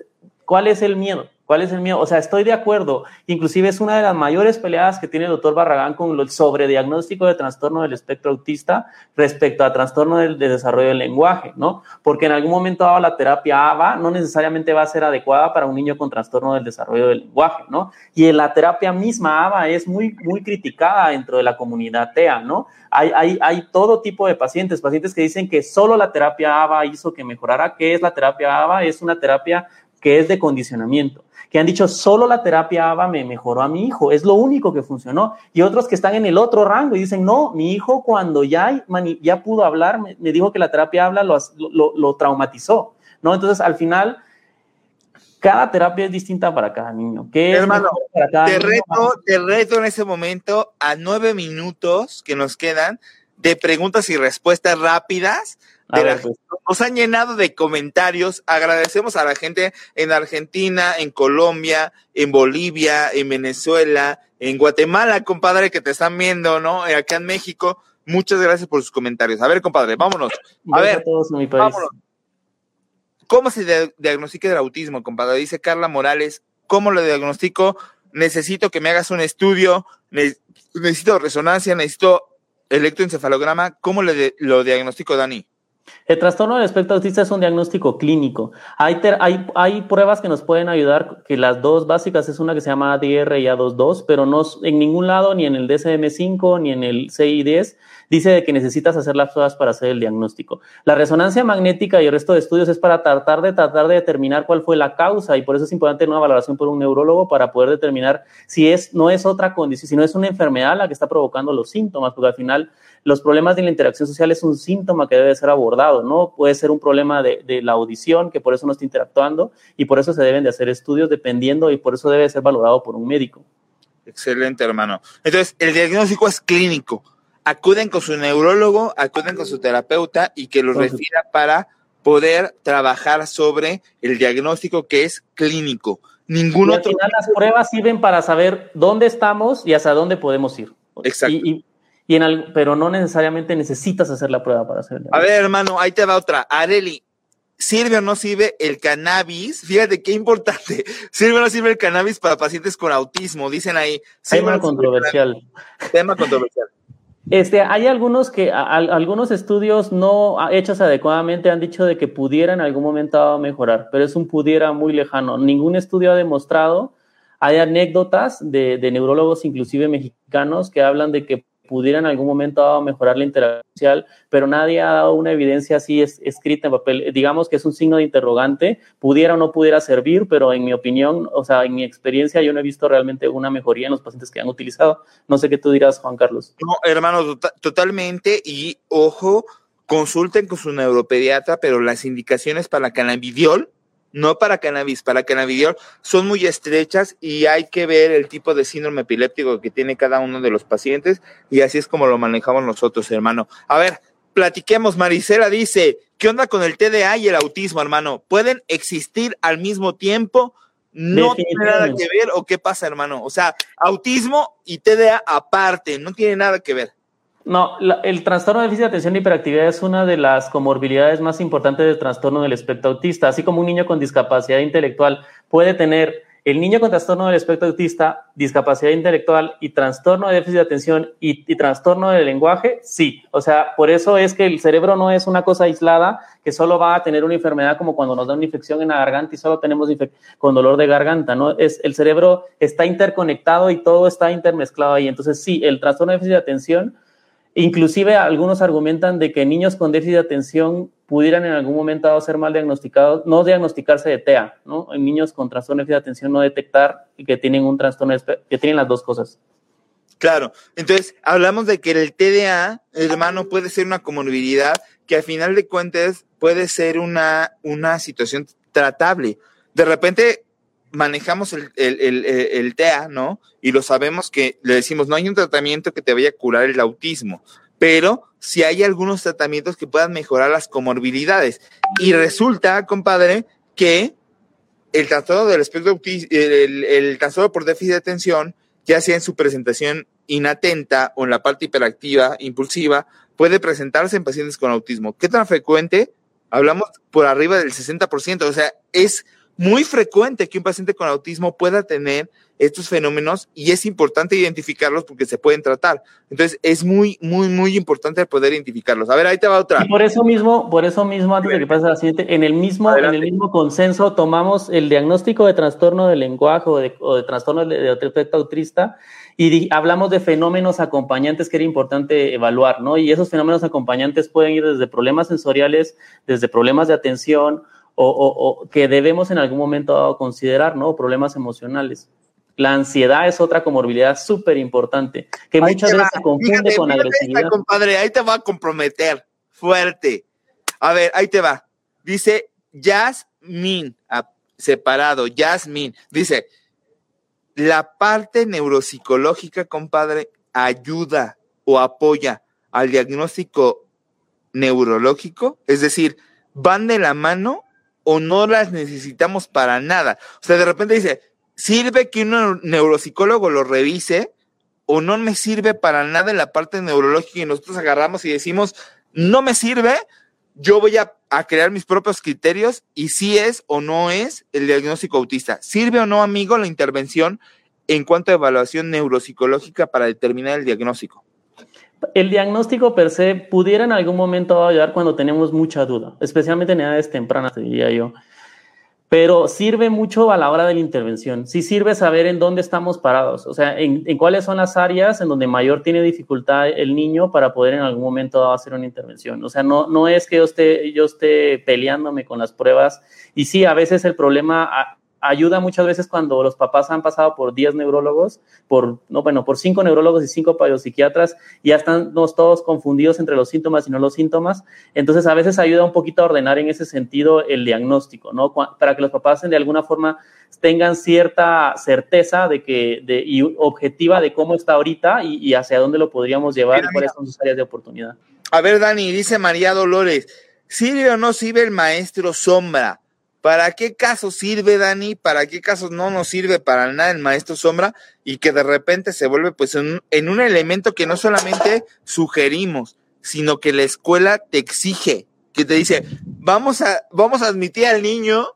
¿cuál es el miedo? ¿Cuál es el mío? O sea, estoy de acuerdo. Inclusive es una de las mayores peleadas que tiene el doctor Barragán con el sobrediagnóstico de trastorno del espectro autista respecto a trastorno del, desarrollo del lenguaje, ¿no? Porque en algún momento dado la terapia ABA no necesariamente va a ser adecuada para un niño con trastorno del desarrollo del lenguaje, ¿no? Y la terapia misma ABA es muy, muy criticada dentro de la comunidad TEA, ¿no? Hay, hay, hay todo tipo de pacientes, pacientes que dicen que solo la terapia ABA hizo que mejorara. ¿Qué es la terapia ABA? Es una terapia que es de condicionamiento que han dicho solo la terapia ABA me mejoró a mi hijo, es lo único que funcionó. Y otros que están en el otro rango y dicen, no, mi hijo cuando ya, ya pudo hablar, me, dijo que la terapia habla lo, lo, traumatizó, ¿no? Entonces, al final, cada terapia es distinta para cada niño. ¿Qué Hermano, te, Reto, te reto en ese momento a nueve minutos que nos quedan de preguntas y respuestas rápidas pues. Nos han llenado de comentarios. Agradecemos a la gente en Argentina, en Colombia, en Bolivia, en Venezuela, en Guatemala, compadre, que te están viendo, ¿no? Eh, acá en México. Muchas gracias por sus comentarios. A ver, compadre, vámonos. A ver, vámonos. ¿Cómo se diagnostica el autismo, compadre? Dice Carla Morales. ¿Cómo lo diagnostico? Necesito que me hagas un estudio, necesito resonancia, necesito electroencefalograma. ¿Cómo lo diagnostico, Dani? El trastorno del espectro autista es un diagnóstico clínico. Hay, hay, hay, pruebas que nos pueden ayudar, que las dos básicas es una que se llama ADR y A22, pero no en ningún lado, ni en el DSM5, ni en el CI10, dice de que necesitas hacer las pruebas para hacer el diagnóstico. La resonancia magnética y el resto de estudios es para tratar de tratar de determinar cuál fue la causa y por eso es importante una valoración por un neurólogo para poder determinar si es, no es otra condición, si no es una enfermedad la que está provocando los síntomas, porque al final los problemas de la interacción social es un síntoma que debe ser abordado, ¿no? Puede ser un problema de, la audición, que por eso no está interactuando, y por eso se deben de hacer estudios dependiendo, y por eso debe ser valorado por un médico. Excelente, hermano. Entonces, el diagnóstico es clínico. Acuden con su neurólogo, acuden con su terapeuta y que los refiera para poder trabajar sobre el diagnóstico que es clínico. Ningún y al Final, las pruebas sirven para saber dónde estamos y hasta dónde podemos ir. Exacto y en pero no necesariamente necesitas hacer la prueba para hacerlo. A ver, hermano, ahí te va otra. Areli, ¿sirve o no sirve el cannabis? Fíjate qué importante. ¿Sirve o no sirve el cannabis para pacientes con autismo? Dicen ahí. Tema controversial. Tema controversial. Este, hay algunos que, algunos estudios no hechos adecuadamente han dicho de que pudiera en algún momento mejorar, pero es un pudiera muy lejano. Ningún estudio ha demostrado. Hay anécdotas de, de neurólogos, inclusive mexicanos, que hablan de que pudiera en algún momento mejorar la interacción social, pero nadie ha dado una evidencia así escrita en papel. Digamos que es un signo de interrogante, pudiera o no pudiera servir, pero en mi opinión, o sea, en mi experiencia, yo no he visto realmente una mejoría en los pacientes que han utilizado. No sé qué tú dirás, Juan Carlos. No, hermano, tota-, totalmente. Y ojo, consulten con su neuropediatra, pero las indicaciones para la cannabidiol no para cannabis, para cannabidiol, son muy estrechas y hay que ver el tipo de síndrome epiléptico que tiene cada uno de los pacientes y así es como lo manejamos nosotros, hermano. A ver, platiquemos. Marisela dice, ¿qué onda con el TDA y el autismo, hermano? ¿Pueden existir al mismo tiempo? ¿No tiene nada que ver o qué pasa, hermano? O sea, autismo y TDA aparte, no tiene nada que ver. No, el trastorno de déficit de atención y hiperactividad es una de las comorbilidades más importantes del trastorno del espectro autista. Así como un niño con discapacidad intelectual puede tener el niño con trastorno del espectro autista, discapacidad intelectual y trastorno de déficit de atención y, y, trastorno del lenguaje, sí. O sea, por eso es que el cerebro no es una cosa aislada que solo va a tener una enfermedad como cuando nos da una infección en la garganta y solo tenemos con dolor de garganta, ¿no? Es, el cerebro está interconectado y todo está intermezclado ahí. Entonces, sí, el trastorno de déficit de atención Inclusive algunos argumentan de que niños con déficit de atención pudieran en algún momento ser mal diagnosticados, no diagnosticarse de TEA, ¿no? En niños con trastorno de déficit de atención no detectar que tienen un trastorno, que tienen las dos cosas. Claro, entonces hablamos de que el TDA, hermano, puede ser una comorbilidad que al final de cuentas puede ser una, una situación tratable. De repente manejamos el, el, el, TEA, ¿no? Y lo sabemos que le decimos, no hay un tratamiento que te vaya a curar el autismo, pero si hay algunos tratamientos que puedan mejorar las comorbilidades. Y resulta, compadre, que el trastorno del espectro el trastorno por déficit de atención, ya sea en su presentación inatenta o en la parte hiperactiva, impulsiva, puede presentarse en pacientes con autismo. ¿Qué tan frecuente? Hablamos por arriba del 60%, o sea, es muy frecuente que un paciente con autismo pueda tener estos fenómenos y es importante identificarlos porque se pueden tratar. Entonces, es muy, muy, muy importante poder identificarlos. A ver, ahí te va otra. Y por eso mismo, por eso mismo, antes de que pase la siguiente, en el mismo, en el mismo consenso tomamos el diagnóstico de trastorno del lenguaje o de, trastorno de, de autista y hablamos de fenómenos acompañantes que era importante evaluar, ¿no? Y esos fenómenos acompañantes pueden ir desde problemas sensoriales, desde problemas de atención o, o que debemos en algún momento considerar, ¿no? Problemas emocionales. La ansiedad es otra comorbilidad súper importante, que muchas veces se confunde con agresividad. compadre, ahí te va a comprometer fuerte. A ver, ahí te va. Dice Jasmine, separado, Jasmine. Dice, la parte neuropsicológica, compadre, ayuda o apoya al diagnóstico neurológico, es decir, van de la mano o no las necesitamos para nada. O sea, de repente dice, ¿Sirve que un neuropsicólogo lo revise o no me sirve para nada en la parte neurológica y nosotros agarramos y decimos, no me sirve, yo voy a, crear mis propios criterios y si es o no es el diagnóstico autista. ¿Sirve o no, amigo, la intervención en cuanto a evaluación neuropsicológica para determinar el diagnóstico? El diagnóstico per se pudiera en algún momento ayudar cuando tenemos mucha duda, especialmente en edades tempranas, diría yo pero sirve mucho a la hora de la intervención. Sí sirve saber en dónde estamos parados, o sea, en, cuáles son las áreas en donde mayor tiene dificultad el niño para poder en algún momento hacer una intervención. O sea, no, no es que yo esté, yo esté peleándome con las pruebas y sí, a veces el problema ayuda muchas veces cuando los papás han pasado por 10 neurólogos, por, no, bueno, por 5 neurólogos y 5 psiquiatras, y ya están todos confundidos entre los síntomas y no los síntomas. Entonces, a veces ayuda un poquito a ordenar en ese sentido el diagnóstico, ¿no? Para que los papás de alguna forma tengan cierta certeza de que, de, y objetiva de cómo está ahorita y, hacia dónde lo podríamos llevar y cuáles son sus áreas de oportunidad. A ver, Dani, dice María Dolores, ¿sirve o no sirve el maestro sombra? ¿Para qué casos sirve, Dani? ¿Para qué casos no nos sirve para nada el maestro sombra? Y que de repente se vuelve pues en, un elemento que no solamente sugerimos, sino que la escuela te exige, que te dice, vamos a, vamos a admitir al niño,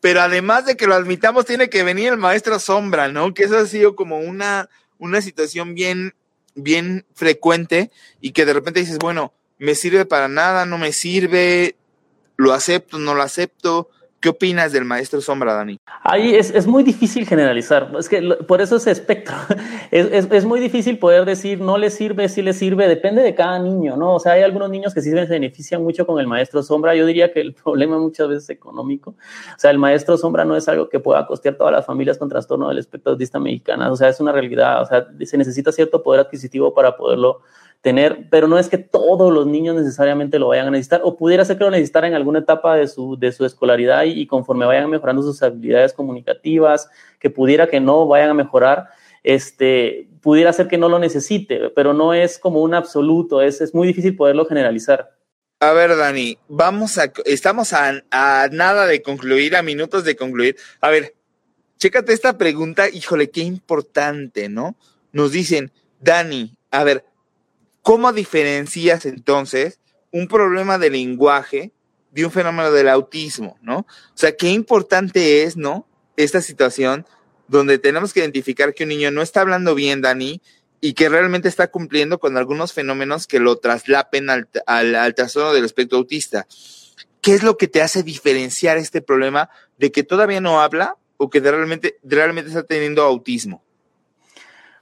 pero además de que lo admitamos, tiene que venir el maestro sombra, ¿no? Que eso ha sido como una, una situación bien, bien frecuente y que de repente dices, bueno, me sirve para nada, no me sirve, lo acepto, no lo acepto ¿Qué opinas del maestro sombra, Dani? Ahí es, es muy difícil generalizar, es que por eso es espectro. Es, es, es, muy difícil poder decir no le sirve, sí le sirve, depende de cada niño, ¿no? O sea, hay algunos niños que sí se benefician mucho con el maestro sombra. Yo diría que el problema muchas veces es económico. O sea, el maestro sombra no es algo que pueda costear todas las familias con trastorno del espectro autista mexicana. O sea, es una realidad. O sea, se necesita cierto poder adquisitivo para poderlo tener, pero no es que todos los niños necesariamente lo vayan a necesitar, o pudiera ser que lo necesitaran en alguna etapa de su, de su escolaridad y, conforme vayan mejorando sus habilidades comunicativas, que pudiera que no vayan a mejorar, este, pudiera ser que no lo necesite, pero no es como un absoluto, es, es muy difícil poderlo generalizar. A ver, Dani, vamos a, estamos a, a nada de concluir, a minutos de concluir. A ver, chécate esta pregunta, híjole, qué importante, ¿no? Nos dicen, Dani, a ver, ¿Cómo diferencias entonces un problema de lenguaje de un fenómeno del autismo, ¿no? O sea, qué importante es, ¿no? Esta situación donde tenemos que identificar que un niño no está hablando bien, Dani, y que realmente está cumpliendo con algunos fenómenos que lo traslapen al, al, trastorno del espectro autista. ¿Qué es lo que te hace diferenciar este problema de que todavía no habla o que realmente, realmente está teniendo autismo?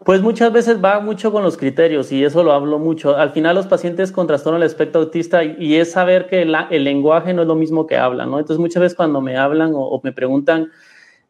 Pues muchas veces va mucho con los criterios y eso lo hablo mucho. Al final los pacientes con trastorno del espectro autista y es saber que el lenguaje no es lo mismo que hablan, ¿no? Entonces muchas veces cuando me hablan o, me preguntan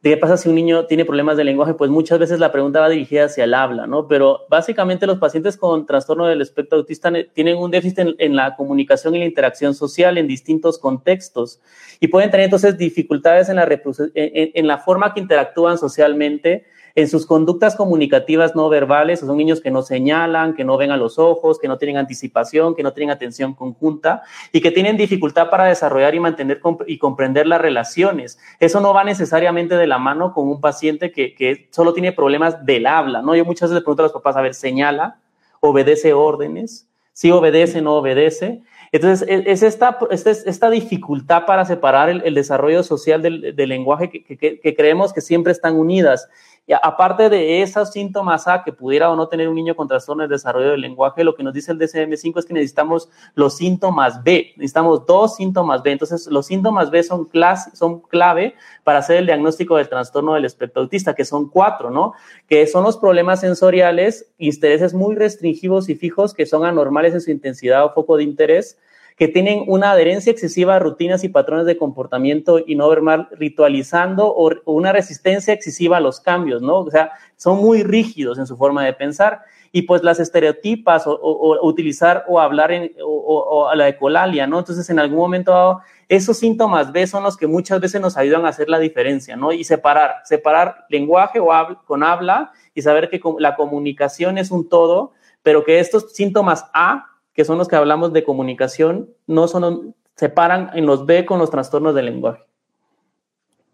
de qué pasa si un niño tiene problemas de lenguaje, pues muchas veces la pregunta va dirigida hacia el habla, ¿no? Pero básicamente los pacientes con trastorno del espectro autista tienen un déficit en, la comunicación y la interacción social en distintos contextos y pueden tener entonces dificultades en la, en la forma que interactúan socialmente en sus conductas comunicativas no verbales, son niños que no señalan, que no ven a los ojos, que no tienen anticipación, que no tienen atención conjunta y que tienen dificultad para desarrollar y mantener y comprender las relaciones. Eso no va necesariamente de la mano con un paciente que, que solo tiene problemas del habla, ¿no? Yo muchas veces le pregunto a los papás, a ver, señala, obedece órdenes, si obedece, no obedece. Entonces, e, es esta, esta, dificultad para separar el, desarrollo social del, lenguaje que, creemos que siempre están unidas. Y aparte de esos síntomas A que pudiera o no tener un niño con trastorno del desarrollo del lenguaje, lo que nos dice el DCM5 es que necesitamos los síntomas B, necesitamos dos síntomas B. Entonces, los síntomas B son, son clave para hacer el diagnóstico del trastorno del espectro autista, que son cuatro, ¿no? Que son los problemas sensoriales, intereses muy restringidos y fijos que son anormales en su intensidad o foco de interés, que tienen una adherencia excesiva a rutinas y patrones de comportamiento y no verbal, ritualizando o, una resistencia excesiva a los cambios, ¿no? O sea, son muy rígidos en su forma de pensar. Y pues las estereotipas o, utilizar o hablar en, o, a la ecolalia, ¿no? Entonces, en algún momento esos síntomas B son los que muchas veces nos ayudan a hacer la diferencia, ¿no? Y separar, separar lenguaje o con habla y saber que la comunicación es un todo, pero que estos síntomas A que son los que hablamos de comunicación, no son, separan en los B con los trastornos del lenguaje.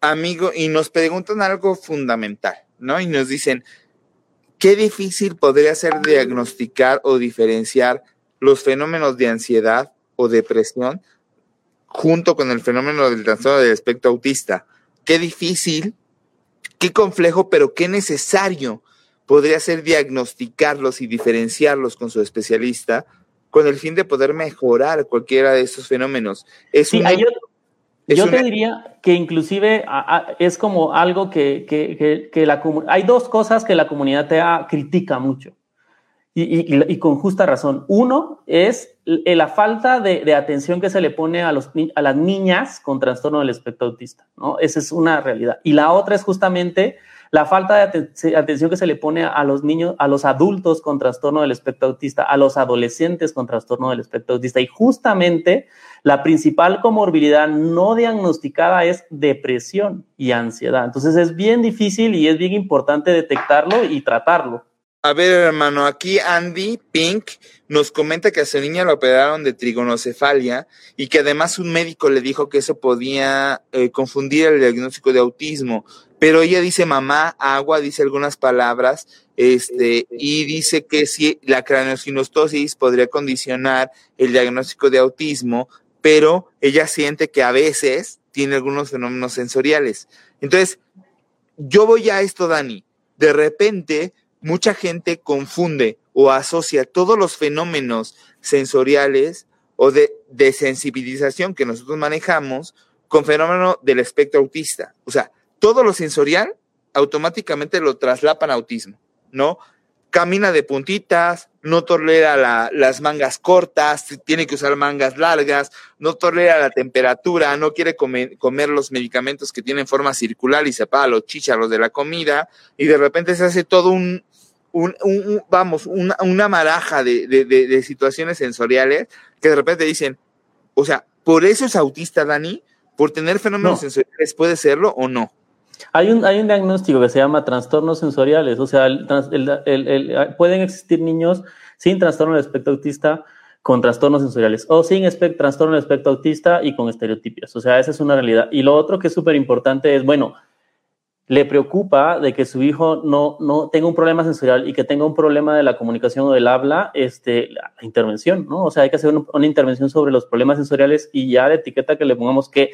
Amigo, y nos preguntan algo fundamental, ¿no? Y nos dicen, ¿qué difícil podría ser diagnosticar o diferenciar los fenómenos de ansiedad o depresión junto con el fenómeno del trastorno del espectro autista? Qué difícil, qué complejo, pero qué necesario podría ser diagnosticarlos y diferenciarlos con su especialista con el fin de poder mejorar cualquiera de esos fenómenos. Es sí, yo, te diría que inclusive es como algo que, que, que, la hay dos cosas que la comunidad te critica mucho y, y, con justa razón. Uno es la falta de, de, atención que se le pone a, los, a las niñas con trastorno del espectro autista, ¿no? Esa es una realidad. Y la otra es justamente la falta de atención que se le pone a los niños, a los adultos con trastorno del espectro autista, a los adolescentes con trastorno del espectro autista. Y justamente la principal comorbilidad no diagnosticada es depresión y ansiedad. Entonces es bien difícil y es bien importante detectarlo y tratarlo. A ver, hermano, aquí Andy Pink nos comenta que a su niña lo operaron de trigonocefalia y que además un médico le dijo que eso podía eh, confundir el diagnóstico de autismo pero ella dice mamá, agua, dice algunas palabras, este, y dice que si la craneosinostosis podría condicionar el diagnóstico de autismo, pero ella siente que a veces tiene algunos fenómenos sensoriales. Entonces, yo voy a esto, Dani. De repente, mucha gente confunde o asocia todos los fenómenos sensoriales o de, de sensibilización que nosotros manejamos con fenómeno del espectro autista. O sea, todo lo sensorial automáticamente lo traslapan a autismo, ¿no? Camina de puntitas, no tolera las mangas cortas, tiene que usar mangas largas, no tolera la temperatura, no quiere comer, los medicamentos que tienen forma circular y se apaga los chícharos de la comida, y de repente se hace todo un, vamos, una, maraja de, situaciones sensoriales que de repente dicen, o sea, por eso es autista, Dani, por tener fenómenos sensoriales, ¿puede serlo o no? Hay un, hay un diagnóstico que se llama trastornos sensoriales, o sea, pueden existir niños sin trastorno del espectro autista con trastornos sensoriales o sin trastorno del espectro autista y con estereotipias. O sea, esa es una realidad. Y lo otro que es súper importante es, bueno, le preocupa de que su hijo no, no tenga un problema sensorial y que tenga un problema de la comunicación o del habla, este, la intervención, ¿no? O sea, hay que hacer una intervención sobre los problemas sensoriales y ya la etiqueta que le pongamos que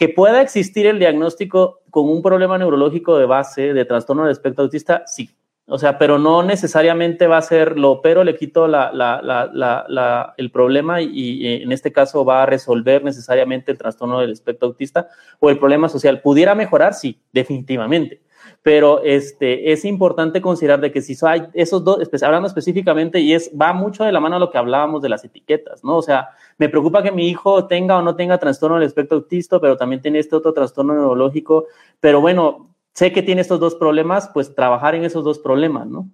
que pueda existir el diagnóstico con un problema neurológico de base de trastorno del espectro autista, sí. O sea, pero no necesariamente va a ser lo pero le quito el problema y, en este caso va a resolver necesariamente el trastorno del espectro autista o el problema social. ¿Pudiera mejorar? Sí, definitivamente pero este, es importante considerar de que si hay esos dos, hablando específicamente, y es, va mucho de la mano a lo que hablábamos de las etiquetas, ¿no? O sea, me preocupa que mi hijo tenga o no tenga trastorno del espectro autista, pero también tiene este otro trastorno neurológico, pero bueno, sé que tiene estos dos problemas, pues trabajar en esos dos problemas, ¿no?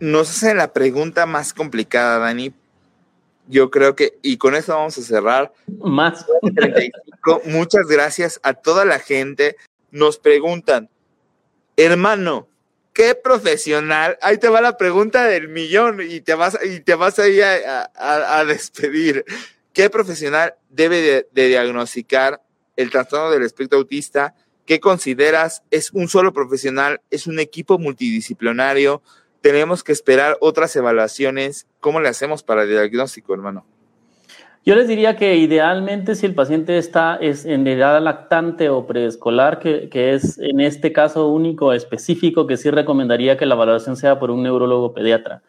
Nos hace la pregunta más complicada, Dani. Yo creo que, y con eso vamos a cerrar. Más. Muchas gracias a toda la gente. Nos preguntan, hermano, ¿qué profesional? Ahí te va la pregunta del millón y te vas, y te vas ahí a, a, despedir. ¿Qué profesional debe de, diagnosticar el trastorno del espectro autista? ¿Qué consideras? ¿Es un solo profesional? ¿Es un equipo multidisciplinario? ¿Tenemos que esperar otras evaluaciones? ¿Cómo le hacemos para el diagnóstico, hermano? Yo les diría que idealmente si el paciente está es en edad lactante o preescolar, que, que, es en este caso único específico, que sí recomendaría que la valoración sea por un neurólogo pediatra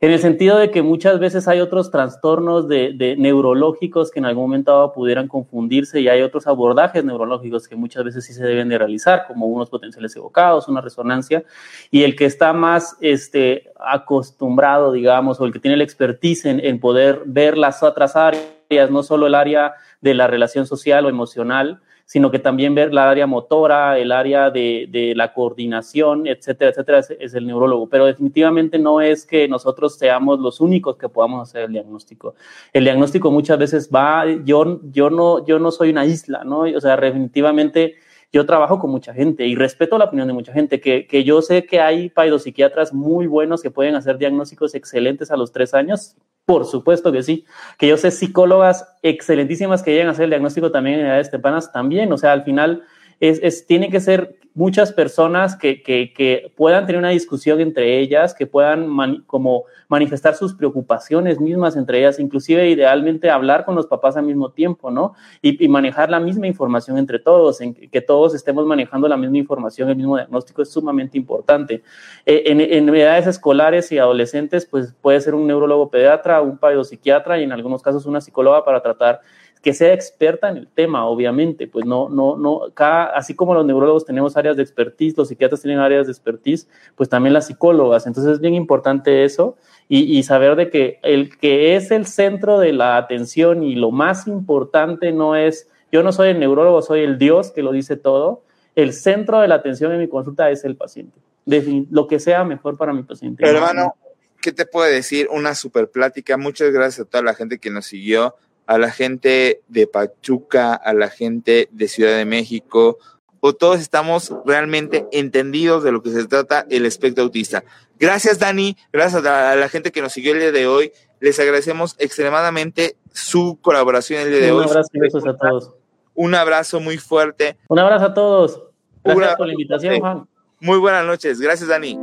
en el sentido de que muchas veces hay otros trastornos de, neurológicos que en algún momento pudieran confundirse y hay otros abordajes neurológicos que muchas veces sí se deben de realizar, como unos potenciales evocados, una resonancia, y el que está más este, acostumbrado, digamos, o el que tiene la expertise en poder ver las otras áreas, no solo el área de la relación social o emocional, sino que también ver la área motora, el área de, la coordinación, etcétera, etcétera, es, el neurólogo. Pero definitivamente no es que nosotros seamos los únicos que podamos hacer el diagnóstico. El diagnóstico muchas veces va, yo, yo, no, yo no soy una isla, ¿no? O sea, definitivamente yo trabajo con mucha gente y respeto la opinión de mucha gente, que, que yo sé que hay paidopsiquiatras muy buenos que pueden hacer diagnósticos excelentes a los tres años, por supuesto que sí. Que yo sé psicólogas excelentísimas que llegan a hacer el diagnóstico también en edades tempranas, también. O sea, al final es, es tiene que ser muchas personas que, que, que, puedan tener una discusión entre ellas, que puedan como manifestar sus preocupaciones mismas entre ellas, inclusive idealmente hablar con los papás al mismo tiempo, ¿no? Y, manejar la misma información entre todos, en que todos estemos manejando la misma información, el mismo diagnóstico es sumamente importante. Eh, en, en, edades escolares y adolescentes, pues puede ser un neurólogo pediatra, un psiquiatra y en algunos casos una psicóloga para tratar que sea experta en el tema, obviamente, pues no, no, no, cada, así como los neurólogos tenemos áreas de expertise, los psiquiatras tienen áreas de expertise, pues también las psicólogas. Entonces es bien importante eso y, saber de que el que es el centro de la atención y lo más importante no es, yo no soy el neurólogo, soy el Dios que lo dice todo, el centro de la atención en mi consulta es el paciente. lo que sea mejor para mi paciente. Pero hermano, ¿qué te puede decir? Una super plática. Muchas gracias a toda la gente que nos siguió a la gente de Pachuca, a la gente de Ciudad de México, o todos estamos realmente entendidos de lo que se trata el espectro autista. Gracias, Dani, gracias a la gente que nos siguió el día de hoy. Les agradecemos extremadamente su colaboración el día de hoy. Un abrazo y besos a todos. Un abrazo muy fuerte. Un abrazo a todos. Gracias por la invitación, Juan. Muy buenas noches. Gracias, Dani.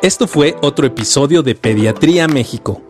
Esto fue otro episodio de Pediatría México.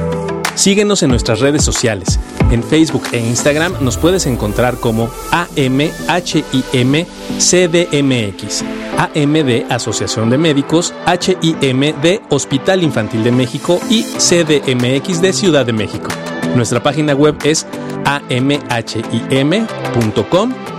Síguenos en nuestras redes sociales. En Facebook e Instagram nos puedes encontrar como AMHIMCDMX. AM de Asociación de Médicos, HIM de Hospital Infantil de México y CDMX de Ciudad de México. Nuestra página web es